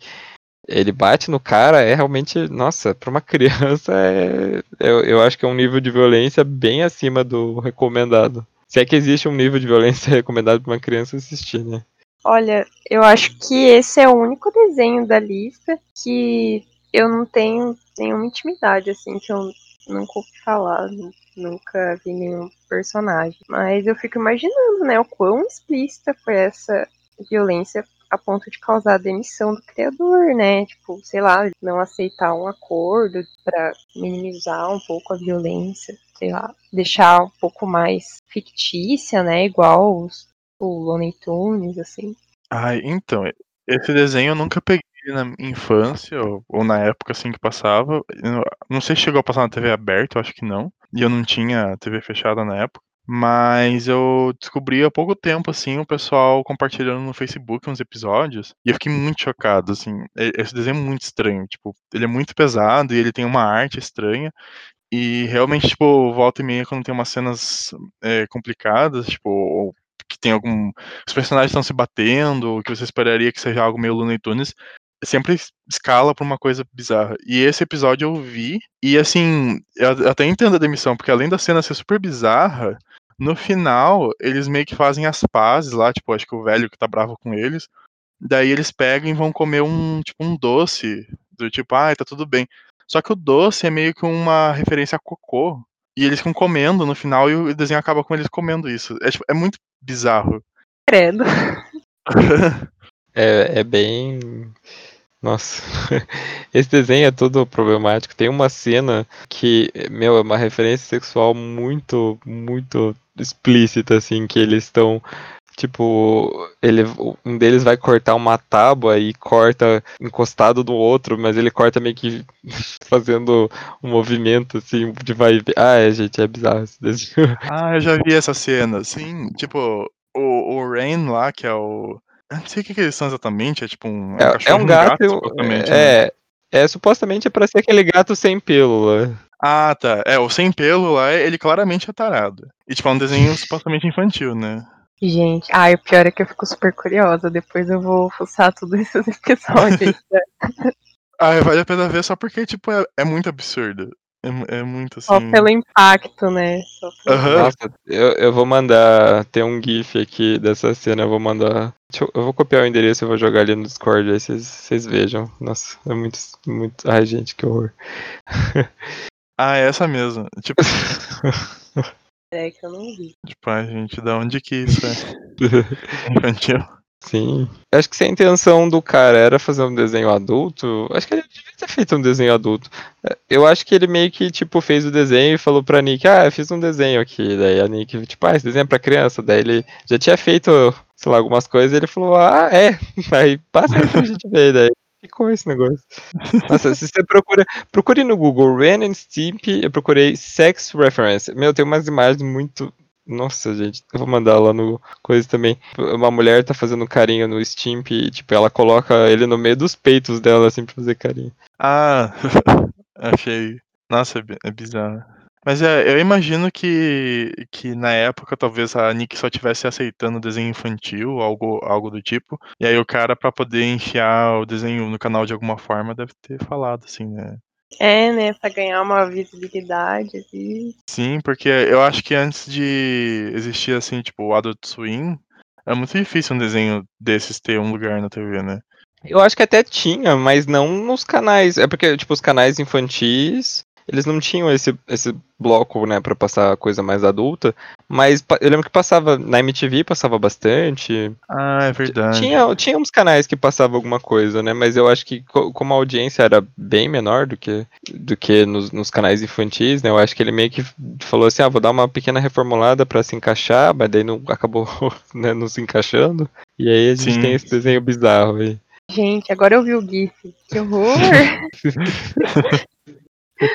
ele bate no cara é realmente, nossa, para uma [LAUGHS] criança é, eu, eu acho que é um nível de violência bem acima do recomendado. Se é que existe um nível de violência [LAUGHS] recomendado para uma criança assistir, né? Olha, eu acho que esse é o único desenho da lista que eu não tenho nenhuma intimidade, assim, que eu nunca ouvi falar, nunca vi nenhum personagem. Mas eu fico imaginando, né, o quão explícita foi essa violência a ponto de causar a demissão do criador, né? Tipo, sei lá, não aceitar um acordo para minimizar um pouco a violência, sei lá, deixar um pouco mais fictícia, né? Igual os, o Looney Tunes, assim. Ai, então, esse desenho eu nunca peguei na infância, ou, ou na época assim que passava. Eu não sei se chegou a passar na TV aberta, eu acho que não. E eu não tinha TV fechada na época. Mas eu descobri há pouco tempo, assim, o pessoal compartilhando no Facebook uns episódios. E eu fiquei muito chocado, assim. Esse desenho é muito estranho. Tipo, ele é muito pesado e ele tem uma arte estranha. E realmente, tipo, volta e meia, quando tem umas cenas é, complicadas, tipo, tem algum. Os personagens estão se batendo, que você esperaria que seja algo meio Looney Tunes, sempre escala pra uma coisa bizarra. E esse episódio eu vi, e assim, eu até entendo a demissão, porque além da cena ser super bizarra, no final, eles meio que fazem as pazes lá, tipo, acho que o velho que tá bravo com eles. Daí eles pegam e vão comer um, tipo, um doce, do tipo, ah, tá tudo bem. Só que o doce é meio que uma referência a cocô. E eles ficam comendo no final e o desenho acaba com eles comendo isso. É, tipo, é muito bizarro. Credo. [LAUGHS] É, é bem. Nossa, [LAUGHS] esse desenho é todo problemático. Tem uma cena que, meu, é uma referência sexual muito, muito explícita, assim, que eles estão. Tipo, ele, um deles vai cortar uma tábua e corta encostado no outro, mas ele corta meio que [LAUGHS] fazendo um movimento assim de vai e. Ah, é, gente, é bizarro esse desenho. [LAUGHS] Ah, eu já vi essa cena, sim. Tipo, o, o Rain lá, que é o. Eu não sei o que, que eles são exatamente, é tipo um. É, é cachorro, um gato, supostamente, né? é, é, supostamente é pra ser aquele gato sem pelo lá. Ah, tá. É, o sem pelo lá, ele claramente é tarado. E tipo, é um desenho supostamente infantil, né? Gente, ah, o pior é que eu fico super curiosa. Depois eu vou fuçar todos [LAUGHS] esses episódios. né? Ah, vale a pena ver só porque, tipo, é, é muito absurdo. É, é muito assim. Só pelo impacto, né? Só pelo- Aham. Nossa, eu, eu vou mandar. Tem um GIF aqui dessa cena, eu vou mandar. eu, eu vou copiar o endereço e vou jogar ali no Discord, aí vocês vocês vejam. Nossa, é muito, muito. Ai, gente, que horror. [LAUGHS] Ah, é essa mesmo. Tipo, [LAUGHS] É que eu não vi. tipo, ai, gente, da onde que isso é [LAUGHS] infantil? Sim. Eu Acho que se a intenção do cara era fazer um desenho adulto, acho que ele devia ter feito um desenho adulto. Eu acho que ele meio que, tipo, fez o desenho e falou pra Nick, ah, eu fiz um desenho aqui. Daí a Nick, tipo, ah, esse desenho é pra criança. Daí ele já tinha feito, sei lá, algumas coisas e ele falou, ah, é. [LAUGHS] Aí passa aí pra gente ver. Daí ficou esse negócio. Nossa, se você procura, procure no Google Ren and eu procurei sex reference. Meu, tem umas imagens muito. Nossa, gente, eu vou mandar lá no coisa também. Uma mulher tá fazendo carinho no Stimp e, tipo, ela coloca ele no meio dos peitos dela, assim, pra fazer carinho. Ah, [LAUGHS] achei. Nossa, é é bizarro. Mas é, eu imagino que, que na época talvez a Nick só tivesse aceitando desenho infantil, algo, algo do tipo. E aí o cara, pra poder enfiar o desenho no canal de alguma forma, deve ter falado, assim, né? É, né? Pra ganhar uma visibilidade. assim. Sim, porque eu acho que antes de existir, assim, tipo, o Adult Swim, é muito difícil um desenho desses ter um lugar na TV, né? Eu acho que até tinha, mas não nos canais. É porque, tipo, os canais infantis, eles não tinham esse, esse bloco, né, pra passar coisa mais adulta. Mas eu lembro que passava na MTV, passava bastante. Ah, é verdade. Tinha, tinha uns canais que passavam alguma coisa, né? Mas eu acho que co- como a audiência era bem menor do que, do que nos, nos canais infantis, né? Eu acho que ele meio que falou assim, ah, vou dar uma pequena reformulada pra se encaixar, mas daí não acabou [LAUGHS] né, não se encaixando. E aí a gente Sim. tem esse desenho bizarro aí. Gente, agora eu vi o GIF. Que horror! [LAUGHS] Em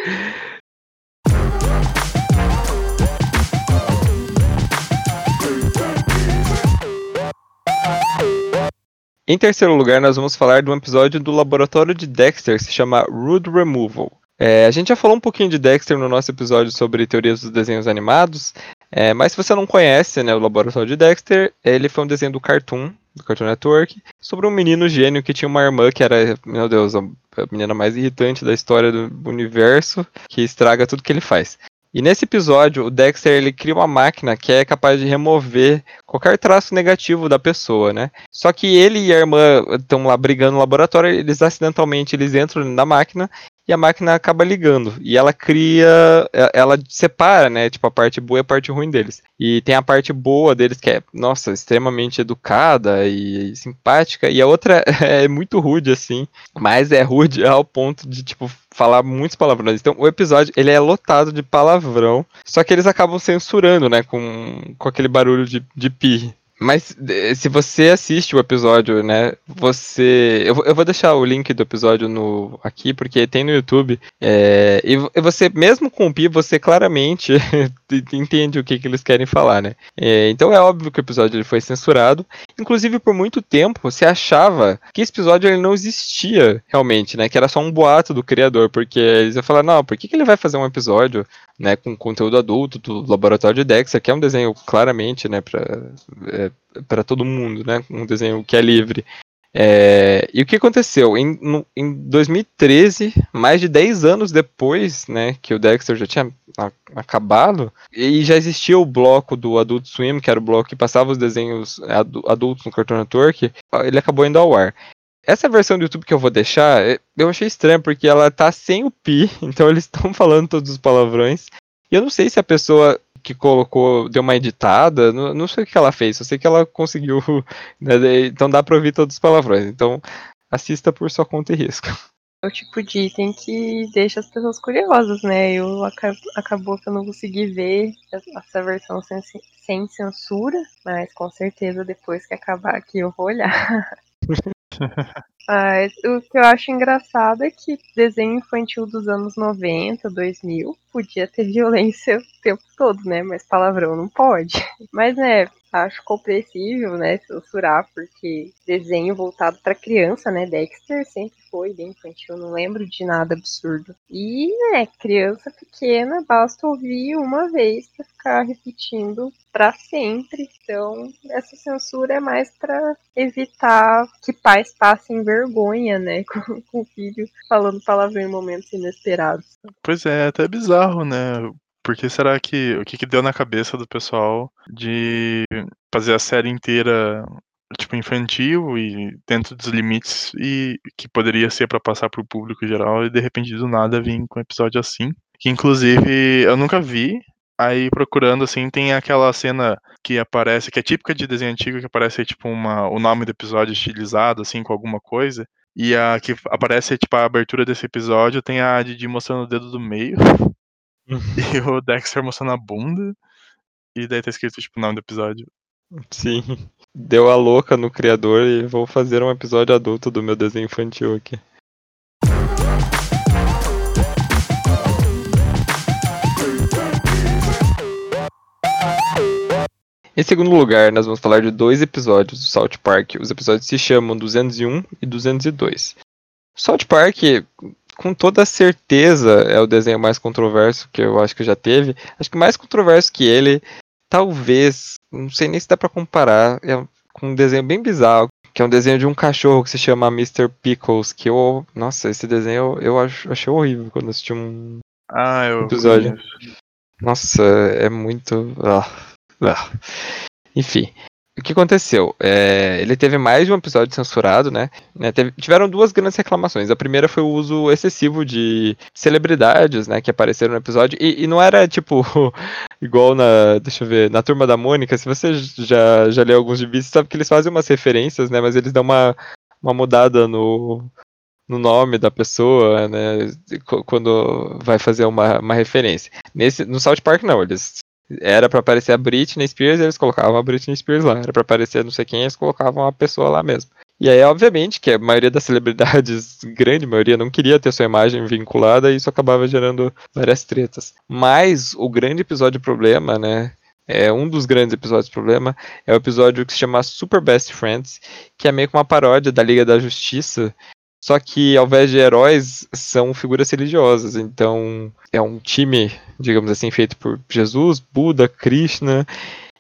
terceiro lugar, nós vamos falar de um episódio do laboratório de Dexter, que se chama Rude Removal. É, a gente já falou um pouquinho de Dexter no nosso episódio sobre teorias dos desenhos animados, é, mas se você não conhece né, o laboratório de Dexter, ele foi um desenho do Cartoon, do Cartoon Network, sobre um menino gênio que tinha uma irmã que era, meu Deus, a menina mais irritante da história do universo, que estraga tudo que ele faz. E nesse episódio, o Dexter ele cria uma máquina que é capaz de remover qualquer traço negativo da pessoa, né? Só que ele e a irmã estão lá brigando no laboratório, eles acidentalmente eles entram na máquina e a máquina acaba ligando. E ela cria. Ela separa, né? Tipo, a parte boa e a parte ruim deles. E tem a parte boa deles, que é, nossa, extremamente educada e, simpática. E a outra [LAUGHS] é muito rude, assim. Mas é rude [LAUGHS] ao ponto de, tipo, falar muitos palavrões. Então, o episódio, ele é lotado de palavrão. Só que eles acabam censurando, né? Com, com aquele barulho de, de pi. Mas se você assiste o episódio, né, você... Eu, eu vou deixar o link do episódio no, aqui, porque tem no YouTube. É, e, você, mesmo com o Pi, você claramente [LAUGHS] entende o que, que eles querem falar, né? É, então é óbvio que o episódio ele foi censurado. Inclusive, por muito tempo, você achava que esse episódio ele não existia realmente, né? Que era só um boato do criador, porque eles iam falar, não, por que, que ele vai fazer um episódio né, com conteúdo adulto do laboratório de Dexter, que é um desenho claramente, né, para é, para todo mundo, né, um desenho que é livre. É, e o que aconteceu? Em, no, em 2013, mais de 10 anos depois, né, que o Dexter já tinha a, acabado, e já existia o bloco do Adult Swim, que era o bloco que passava os desenhos adultos no Cartoon Network, ele acabou indo ao ar. Essa versão do YouTube que eu vou deixar, é, eu achei estranho porque ela tá sem o pi, [LAUGHS] então eles estão falando todos os palavrões. E eu não sei se a pessoa que colocou deu uma editada, não, não sei o que ela fez, eu sei que ela conseguiu, [LAUGHS] né, então dá pra ouvir todos os palavrões. Então assista por sua conta e risco. É o tipo de item que deixa as pessoas curiosas, né? Eu acabou que eu não consegui ver essa versão sem, sem censura, mas com certeza depois que acabar aqui eu vou olhar. [LAUGHS] Mas o que eu acho engraçado é que desenho infantil dos anos 90, 2000, podia ter [LAUGHS] violência o tempo todo, né? Mas palavrão não pode. [LAUGHS] Mas, né, acho compreensível, né, censurar, porque desenho voltado para criança, né, Dexter sempre foi bem infantil, não lembro de nada absurdo. E, né, criança pequena, basta ouvir uma vez para ficar repetindo para sempre. Então, essa censura é mais para evitar que pais passem vergonha, né, [LAUGHS] com, com o filho falando palavrão em momentos inesperados. Pois é, é até bizarro, né? Porque será que. O que, que deu na cabeça do pessoal de fazer a série inteira, tipo, infantil e dentro dos limites e que poderia ser para passar pro público geral e de repente do nada vir com um episódio assim. Que inclusive eu nunca vi. Aí procurando assim, tem aquela cena que aparece, que é típica de desenho antigo, que aparece tipo uma, o nome do episódio estilizado, assim, com alguma coisa. E a que aparece, tipo, a abertura desse episódio tem a Didi mostrando o dedo do meio. [LAUGHS] e o Dexter mostrando a bunda. E daí tá escrito, tipo, o nome do episódio. Sim. Deu a louca no criador e vou fazer um episódio adulto do meu desenho infantil aqui. Em segundo lugar, nós vamos falar de dois episódios do South Park. Os episódios se chamam 201 e 202. South Park com toda certeza é o desenho mais controverso que eu acho que já teve. Acho que mais controverso que ele, talvez, não sei nem se dá para comparar, é com um desenho bem bizarro, que é um desenho de um cachorro que se chama Mr. Pickles, que eu, nossa, esse desenho eu, eu achei horrível quando assisti um ah, eu episódio. Conheço. Nossa, é muito, ah, ah. enfim o que aconteceu? É, ele teve mais de um episódio censurado, né? né teve, tiveram duas grandes reclamações. A primeira foi o uso excessivo de celebridades, né? Que apareceram no episódio. E, e, não era tipo [LAUGHS] igual na. Deixa eu ver, na turma da Mônica. Se você já, já leu alguns gibis, sabe que eles fazem umas referências, né? Mas eles dão uma, uma mudada no, no nome da pessoa, né? Quando vai fazer uma, uma referência. Nesse, no South Park, não. Eles era para aparecer a Britney Spears, eles colocavam a Britney Spears lá. Era para aparecer não sei quem, eles colocavam a pessoa lá mesmo. E aí, obviamente, que a maioria das celebridades, [LAUGHS] grande maioria, não queria ter sua imagem vinculada e isso acabava gerando várias tretas. Mas o grande episódio problema, né? É um dos grandes episódios problema é o episódio que se chama Super Best Friends, que é meio que uma paródia da Liga da Justiça, só que ao invés de heróis, são figuras religiosas. Então é um time, digamos assim, feito por Jesus, Buda, Krishna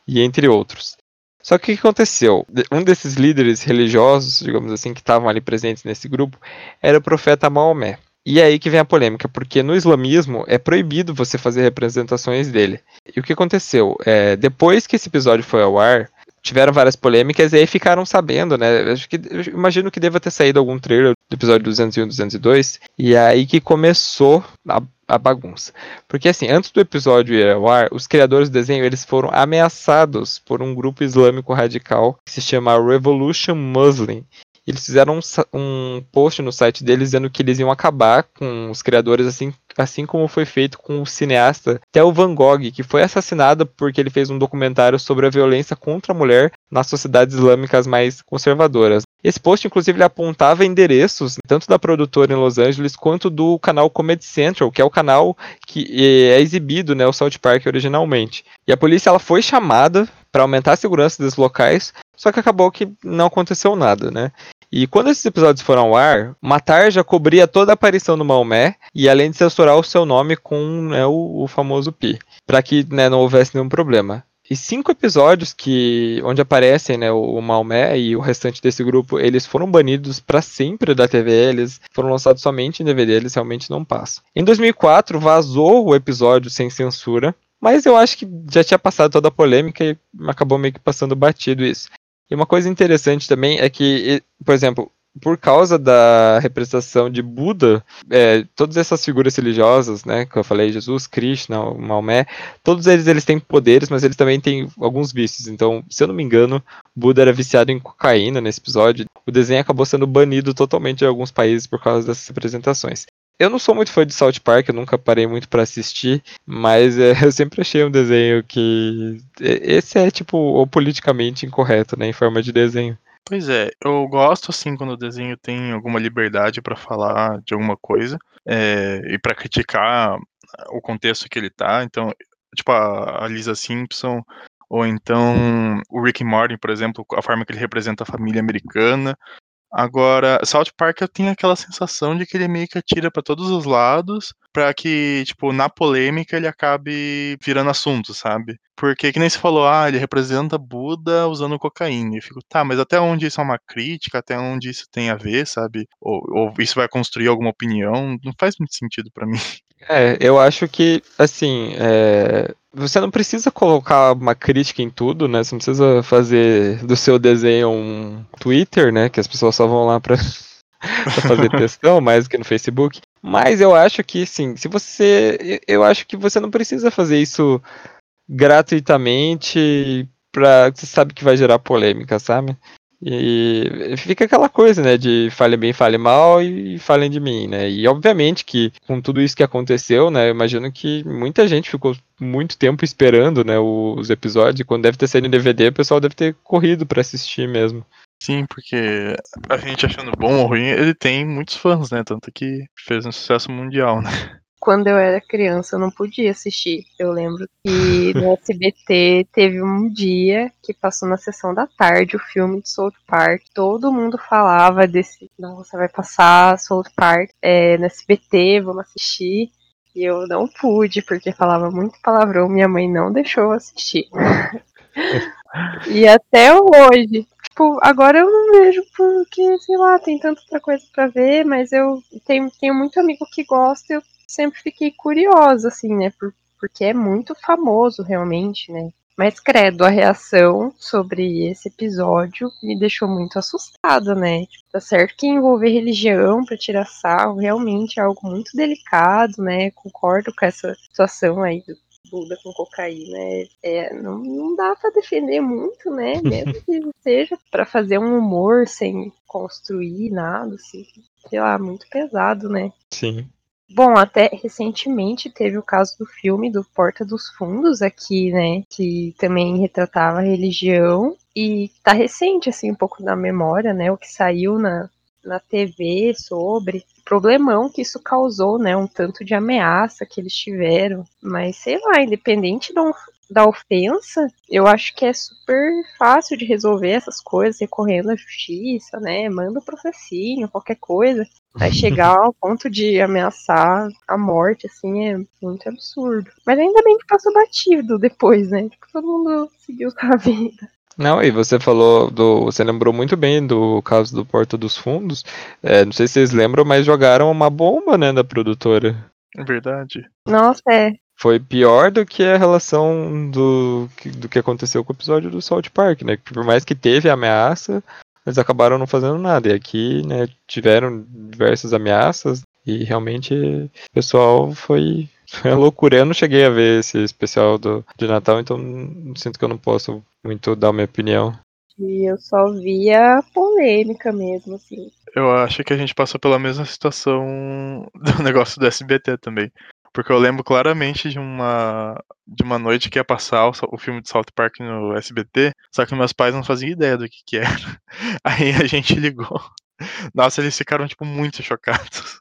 e entre outros. Só que o que aconteceu? Um desses líderes religiosos, digamos assim, que estavam ali presentes nesse grupo, era o profeta Maomé. E é aí que vem a polêmica, porque no islamismo é proibido você fazer representações dele. E o que aconteceu? É, depois que esse episódio foi ao ar, tiveram várias polêmicas e aí ficaram sabendo, né? Acho que imagino que deva ter saído algum trailer do episódio 201 202 e aí que começou a, a, bagunça. Porque assim, antes do episódio ir ao ar, os criadores do desenho eles foram ameaçados por um grupo islâmico radical que se chama Revolution Muslim. Eles fizeram um, um post no site deles dizendo que eles iam acabar com os criadores assim assim como foi feito com o cineasta Theo Van Gogh, que foi assassinado porque ele fez um documentário sobre a violência contra a mulher nas sociedades islâmicas mais conservadoras. Esse post, inclusive, ele apontava endereços tanto da produtora em Los Angeles quanto do canal Comedy Central, que é o canal que é exibido, né, o South Park originalmente. E a polícia ela foi chamada para aumentar a segurança desses locais, só que acabou que não aconteceu nada, né? E quando esses episódios foram ao ar, Matar já cobria toda a aparição do Maomé, e além de censurar o seu nome com né, o, o, famoso Pi, para que né, não houvesse nenhum problema. E cinco episódios que onde aparecem né, o Maomé e o restante desse grupo, eles foram banidos para sempre da TV, eles foram lançados somente em DVD, eles realmente não passam. Em 2004, vazou o episódio sem censura, mas eu acho que já tinha passado toda a polêmica e acabou meio que passando batido isso. E uma coisa interessante também é que, por exemplo, por causa da representação de Buda, é, todas essas figuras religiosas, né, que eu falei, Jesus, Krishna, Maomé, todos eles eles têm poderes, mas eles também têm alguns vícios. Então, se eu não me engano, Buda era viciado em cocaína nesse episódio. O desenho acabou sendo banido totalmente em alguns países por causa dessas representações. Eu não sou muito fã de South Park, eu nunca parei muito para assistir, mas é, [LAUGHS] eu sempre achei um desenho que. Esse é, tipo, o politicamente incorreto, né? Em forma de desenho. Pois é, eu gosto assim quando o desenho tem alguma liberdade para falar de alguma coisa é, e para criticar o contexto que ele tá. Então, tipo, a, a Lisa Simpson, ou então o Rick Morty, por exemplo, a forma que ele representa a família americana, Agora, South Park eu tenho aquela sensação de que ele meio que atira para todos os lados, para que, tipo, na polêmica ele acabe virando assunto, sabe? Porque, que nem se falou, ah, ele representa Buda usando cocaína. Eu fico, tá, mas até onde isso é uma crítica, até onde isso tem a ver, sabe? Ou, ou isso vai construir alguma opinião, não faz muito sentido para mim. É, eu acho que, assim, é, você não precisa colocar uma crítica em tudo, né? Você não precisa fazer do seu desenho um Twitter, né? Que as pessoas só vão lá pra, [LAUGHS] pra fazer textão, mais do que no Facebook. Mas eu acho que, sim, se você. Eu acho que você não precisa fazer isso gratuitamente pra. Você sabe que vai gerar polêmica, sabe? E fica aquela coisa, né, de fale bem, fale mal e falem de mim, né? E obviamente que com tudo isso que aconteceu, né, eu imagino que muita gente ficou muito tempo esperando, né, os episódios, quando deve ter saído em DVD, o pessoal deve ter corrido para assistir mesmo. Sim, porque a gente achando bom ou ruim, ele tem muitos fãs, né? Tanto que fez um sucesso mundial, né? Quando eu era criança eu não podia assistir. Eu lembro que no [LAUGHS] SBT teve um dia que passou na sessão da tarde o filme de South Park. Todo mundo falava desse. Nossa, vai passar South Park é, no SBT, vamos assistir. E eu não pude, porque falava muito palavrão, minha mãe não deixou eu assistir. [LAUGHS] e até hoje. Tipo, agora eu não vejo porque, sei lá, tem tanta outra coisa para ver, mas eu tenho, tenho muito amigo que gosta e eu sempre fiquei curiosa, assim, né? Por, porque é muito famoso, realmente, né? Mas credo, a reação sobre esse episódio me deixou muito assustada, né? Tipo, tá certo que envolver religião para tirar sarro realmente é algo muito delicado, né? Concordo com essa situação aí do Buda com cocaína. É, é não, não dá para defender muito, né? [LAUGHS] Mesmo que seja para fazer um humor sem construir nada, assim. Sei lá, muito pesado, né? Sim. Bom, até recentemente teve o caso do filme do Porta dos Fundos aqui, né? Que também retratava a religião. E tá recente, assim, um pouco na memória, né? O que saiu na, na TV sobre problemão que isso causou, né? Um tanto de ameaça que eles tiveram. Mas sei lá, independente da, da ofensa, eu acho que é super fácil de resolver essas coisas recorrendo à justiça, né? Manda o processinho, qualquer coisa. Aí chegar ao ponto de ameaçar a morte, assim, é muito absurdo. Mas ainda bem que passou batido depois, né? Tipo, todo mundo seguiu com a vida. Não, e você falou do. Você lembrou muito bem do caso do Porta dos Fundos. É, não sei se vocês lembram, mas jogaram uma bomba, né, da produtora. É verdade. Nossa, é. Foi pior do que a relação do, que- do que aconteceu com o episódio do South Park, né? Por mais que teve ameaça, eles acabaram não fazendo nada. E aqui, né, tiveram diversas ameaças e realmente o pessoal foi, [LAUGHS] foi loucura. Eu não cheguei a ver esse especial do, de Natal, então não- sinto que eu não posso muito dar minha opinião. E eu só via polêmica mesmo, assim. Eu acho que a gente passou pela mesma situação [LAUGHS] do negócio do SBT também. Porque eu lembro claramente de uma de uma noite que ia passar o, o filme de South Park no SBT, só que meus pais não faziam ideia do que que era. [LAUGHS] Aí a gente ligou. Nossa, eles ficaram, tipo, muito chocados.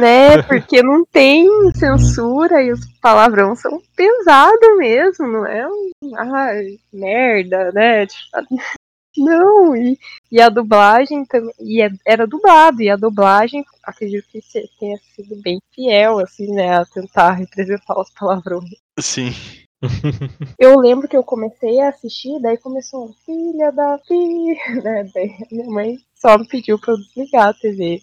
Né? Porque não tem censura e os palavrões são pesados mesmo, não é um. Ai, merda, né? Tipo, Não, e, e a dublagem também. E é- era dublado, e a dublagem, acredito que se- tenha sido bem fiel, assim, né? A tentar representar os palavrões. Sim. [LAUGHS] Eu lembro que eu comecei a assistir, daí começou um filha da filha, [LAUGHS] né? Daí minha mãe só me pediu pra eu desligar a TV.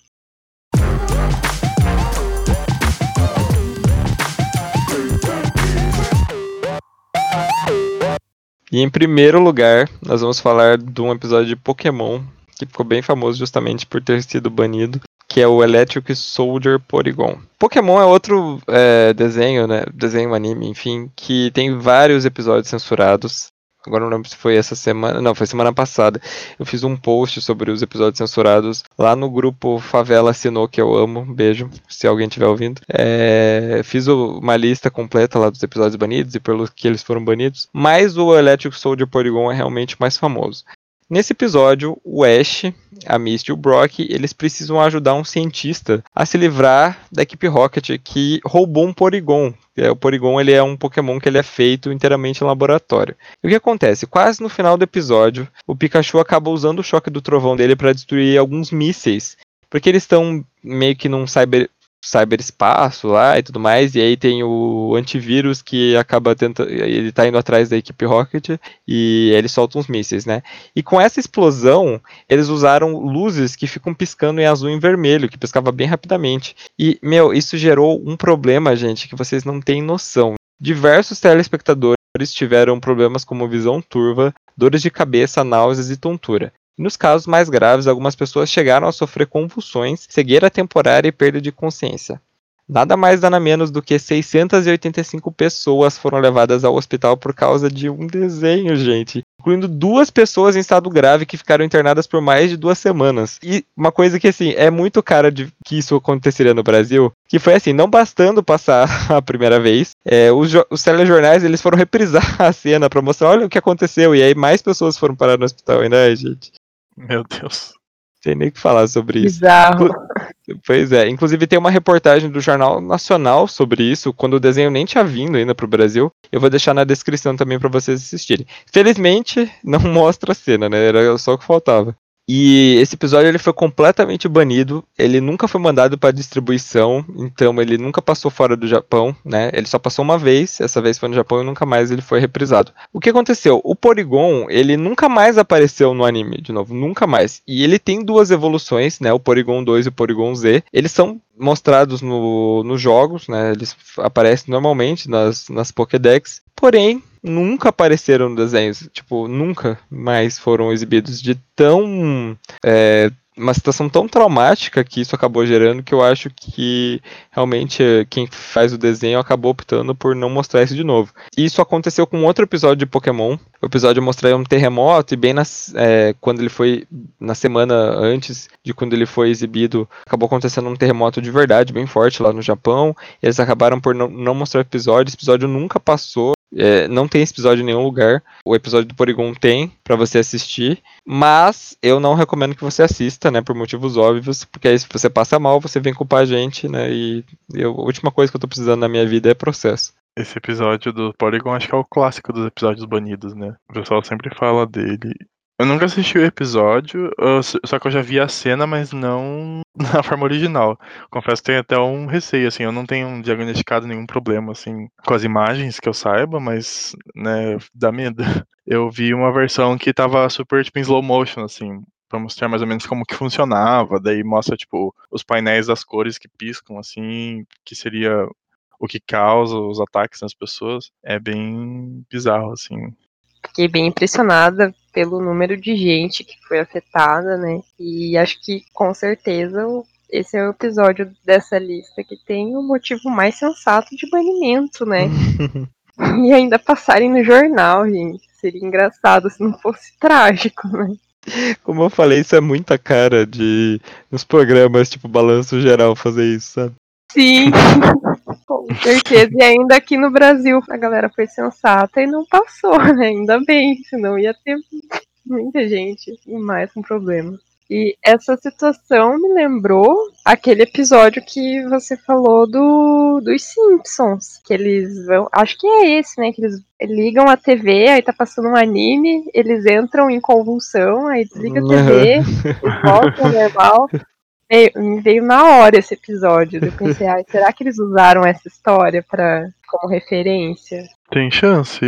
E em primeiro lugar, nós vamos falar de um episódio de Pokémon que ficou bem famoso justamente por ter sido banido, que é o Electric Soldier Porygon. Pokémon é outro é, desenho, né? Desenho anime, enfim, que tem vários episódios censurados. Agora não lembro se foi essa semana. Não, foi semana passada. Eu fiz um post sobre os episódios censurados lá no grupo Favela Assinou, que eu amo. Beijo, se alguém estiver ouvindo. É, fiz uma lista completa lá dos episódios banidos e pelos que eles foram banidos. Mas o Electric Soldier Porygon é realmente mais famoso. Nesse episódio, o Ash, a Misty e o Brock, eles precisam ajudar um cientista a se livrar da equipe Rocket que roubou um Porygon. É, O Porygon ele é um Pokémon que ele é feito inteiramente em laboratório. E o que acontece? Quase no final do episódio, o Pikachu acaba usando o choque do trovão dele para destruir alguns mísseis. Porque eles estão meio que num cyber, cyberespaço lá e tudo mais. E aí tem o antivírus que acaba tentando. Ele tá indo atrás da equipe Rocket e ele solta uns mísseis, né? E com essa explosão, eles usaram luzes que ficam piscando em azul e vermelho, que piscava bem rapidamente. E, meu, isso gerou um problema, gente, que vocês não têm noção. Diversos telespectadores tiveram problemas como visão turva, dores de cabeça, náuseas e tontura. Nos casos mais graves, algumas pessoas chegaram a sofrer convulsões, cegueira temporária e perda de consciência. Nada mais nada menos do que 685 pessoas foram levadas ao hospital por causa de um desenho, gente. Incluindo duas pessoas em estado grave que ficaram internadas por mais de duas semanas. E uma coisa que, assim, é muito cara de que isso aconteceria no Brasil, que foi assim, não bastando passar [LAUGHS] a primeira vez, é, os, os telejornais, eles foram reprisar [LAUGHS] a cena pra mostrar, olha o que aconteceu, e aí mais pessoas foram parar no hospital ai, gente. Meu Deus. Não tem nem o que falar sobre isso. Bizarro. [LAUGHS] Pois é, inclusive tem uma reportagem do Jornal Nacional sobre isso, quando o desenho nem tinha vindo ainda pro Brasil. Eu vou deixar na descrição também para vocês assistirem. Felizmente, não [LAUGHS] mostra a cena, né? Era só o que faltava. E esse episódio ele foi completamente banido, ele nunca foi mandado para distribuição, então ele nunca passou fora do Japão, né? Ele só passou uma vez, essa vez foi no Japão e nunca mais ele foi reprisado. O que aconteceu? O Porygon, ele nunca mais apareceu no anime, de novo, nunca mais. E ele tem duas evoluções, né? O Porygon 2 e o Porygon Z. Eles são mostrados no, nos jogos, né? Eles aparecem normalmente nas, nas Pokédex. Porém, nunca apareceram no desenho. Tipo, nunca mais foram exibidos de tão. é, uma situação tão traumática que isso acabou gerando que eu acho que realmente quem faz o desenho acabou optando por não mostrar isso de novo. Isso aconteceu com outro episódio de Pokémon. O episódio mostrava um terremoto e bem nas, eh, quando ele foi na semana antes de quando ele foi exibido, acabou acontecendo um terremoto de verdade bem forte lá no Japão. Eles acabaram por não, não mostrar o episódio. Esse episódio nunca passou. É, não tem esse episódio em nenhum lugar. O episódio do Porygon tem pra você assistir, mas eu não recomendo que você assista, né, por motivos óbvios, porque aí se você passa mal, você vem culpar a gente, né, e eu- a última coisa que eu tô precisando na minha vida é processo. Esse episódio do Polygon acho que é o clássico dos episódios banidos, né? O pessoal sempre fala dele. Eu nunca assisti o episódio, só que eu já vi a cena, mas não [LAUGHS] na forma original. Confesso que tenho até um receio, assim, eu não tenho diagnosticado nenhum problema, assim, com as imagens que eu saiba, mas, né, dá medo. [LAUGHS] Eu vi uma versão que tava super, tipo, em slow motion, assim, pra mostrar mais ou menos como que funcionava, daí mostra, tipo, os painéis das cores que piscam, assim, que seria o que causa os ataques nas pessoas. É bem bizarro, assim. Fiquei bem impressionada pelo número de gente que foi afetada, né? E acho que com certeza esse é o episódio dessa lista que tem o motivo mais sensato de banimento, né? [LAUGHS] E ainda passarem no jornal, gente. Seria engraçado se não fosse trágico, né? Como eu falei, isso é muita cara de nos programas, tipo, balanço geral fazer isso, sabe? Sim, [LAUGHS] com [LAUGHS] certeza. E ainda aqui no Brasil a galera foi sensata e não passou, né? Ainda bem, senão ia ter muita gente e mais com problema. E essa situação me lembrou aquele episódio que você falou do dos Simpsons, que eles vão, acho que é esse, né, que eles ligam a TV, aí tá passando um anime, eles entram em convulsão, aí desliga a TV, voltam ao normal. [LAUGHS] Veio, me veio na hora esse episódio. Eu pensei, ai, será que eles usaram essa história para como referência? Tem chance,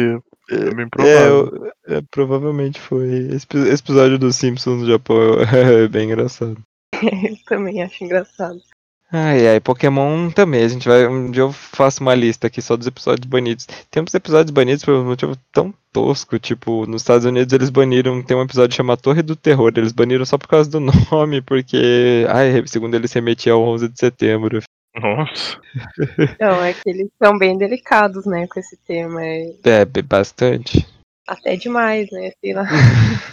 é bem É, provável. eu- é, provavelmente foi. Esse, epi- esse episódio dos Simpsons no Japão [LAUGHS] é bem engraçado. [LAUGHS] Eu também acho engraçado. Ai, ai, Pokémon também. A gente vai. Um dia eu faço uma lista aqui só dos episódios banidos. Tem uns episódios banidos por um motivo tão tosco. Tipo, nos Estados Unidos eles baniram. Tem um episódio chamado Torre do Terror. Eles baniram só por causa do [LAUGHS] nome, porque. Ai, segundo eles remetia ao 11 de setembro. Nossa. Não, é que eles são bem delicados, né, com esse tema. É É, bastante. até demais, né? Sei lá. [LAUGHS]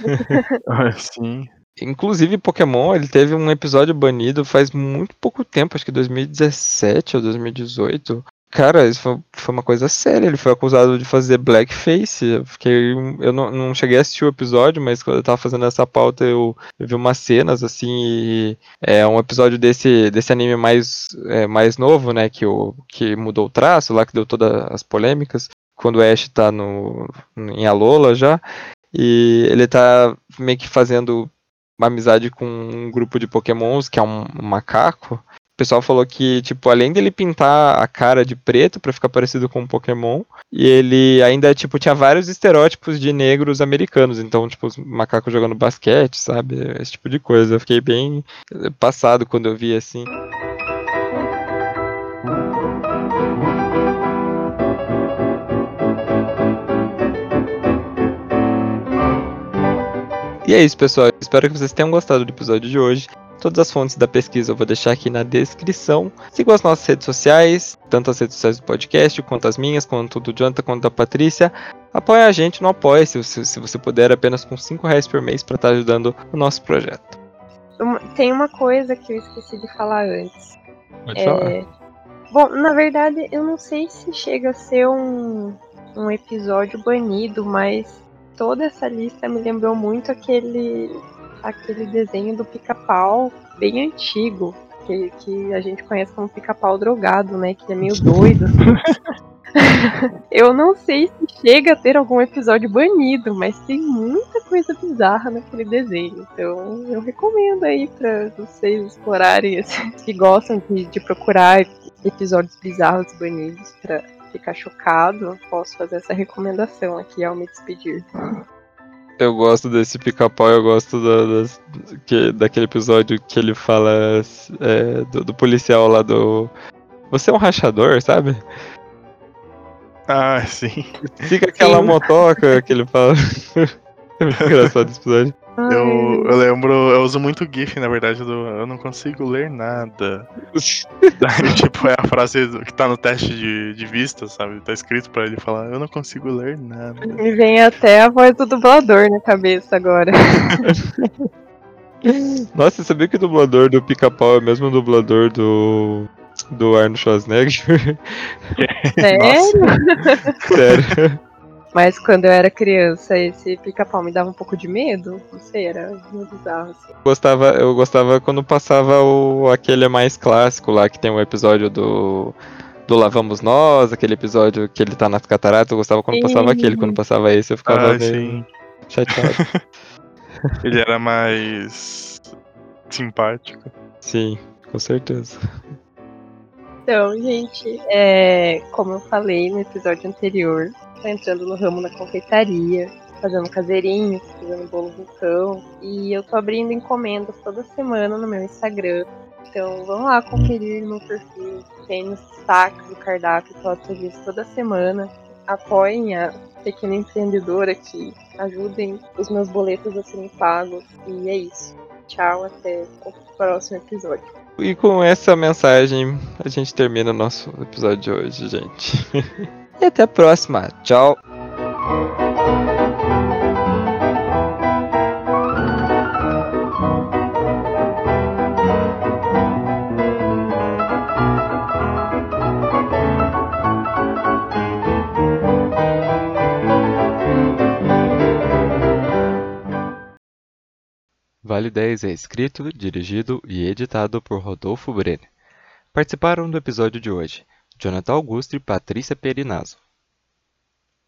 [LAUGHS] Ah, sim. Inclusive, Pokémon, ele teve um episódio banido faz muito pouco tempo, acho que 2017 ou 2018. Cara, isso foi, foi uma coisa séria. Ele foi acusado de fazer blackface. Eu fiquei. Eu não, não cheguei a assistir o episódio, mas quando eu tava fazendo essa pauta, eu, eu vi umas cenas, assim. E é um episódio desse, desse anime mais, é, mais novo, né? Que, o, que mudou o traço lá, que deu todas as polêmicas. Quando o Ash tá no, em Alola já. E ele tá meio que fazendo uma amizade com um grupo de pokémons, que é um macaco. O pessoal falou que, tipo, além dele pintar a cara de preto pra ficar parecido com um Pokémon, e ele ainda, tipo, tinha vários estereótipos de negros americanos. Então, tipo, os macacos jogando basquete, sabe? Esse tipo de coisa. Eu fiquei bem passado quando eu vi assim. E é isso, pessoal. Espero que vocês tenham gostado do episódio de hoje. Todas as fontes da pesquisa eu vou deixar aqui na descrição. Sigam as nossas redes sociais, tanto as redes sociais do podcast, quanto as minhas, quanto do Jonathan, quanto da Patrícia. Apoie a gente no Apoia, se, se, se você puder, apenas com 5 reais por mês para estar ajudando o nosso projeto. Tem uma coisa que eu esqueci de falar antes. Pode falar. É, Bom, na verdade, eu não sei se chega a ser um, um episódio banido, mas toda essa lista me lembrou muito aquele, aquele desenho do pica-pau bem antigo, que, que a gente conhece como pica-pau drogado, né? Que é meio [LAUGHS] doido. [LAUGHS] eu não sei se chega a ter algum episódio banido, mas tem muita coisa bizarra naquele desenho. Então eu recomendo aí pra vocês explorarem, assim, que [LAUGHS] gostam de, de procurar episódios bizarros banidos pra ficar chocado. Posso fazer essa recomendação aqui ao me despedir. Eu gosto desse pica-pau, eu gosto da- das- que- daquele episódio que ele fala é, do, do policial lá do. Você é um rachador, sabe? Ah, sim. Fica aquela Sim. motoca que ele fala. [LAUGHS] é muito engraçado esse episódio. Eu, eu lembro, eu uso muito GIF, na verdade, do eu não consigo ler nada. [LAUGHS] Daí, tipo, é a frase que tá no teste de, de vista, sabe? Tá escrito pra ele falar, eu não consigo ler nada. Me vem até a voz do dublador na cabeça agora. [LAUGHS] Nossa, você sabia que o dublador do pica-pau é o mesmo dublador do. do Arnold Schwarzenegger? Sério? [LAUGHS] Sério. Mas quando eu era criança, esse pica-pau me dava um pouco de medo. Não sei, era meio bizarro assim. gostava, eu gostava quando passava o aquele mais clássico lá, que tem o episódio do. Do Lavamos Nós, aquele episódio que ele tá nas cataratas, eu gostava quando passava aquele, quando passava esse eu ficava Ah, meio sim. chateado. [LAUGHS] Ele era mais simpático. Sim, com certeza. Então, gente, é, como eu falei no episódio anterior, tô entrando no ramo da confeitaria, fazendo caseirinho, fazendo bolo vulcão. E eu tô abrindo encomendas toda semana no meu Instagram. Então vamos lá conferir no meu perfil. Tem os destaques do cardápio que eu atualizo toda semana. Apoiem a pequena empreendedora que ajudem os meus boletos a serem pagos. E é isso. Tchau, até o próximo episódio. E com essa mensagem a gente termina o nosso episódio de hoje, gente. [LAUGHS] e até a próxima. Tchau. Vale 10 é escrito, dirigido e editado por Rodolfo Brenner. Participaram do episódio de hoje Jonathan Augusto e Patrícia Perinazzo.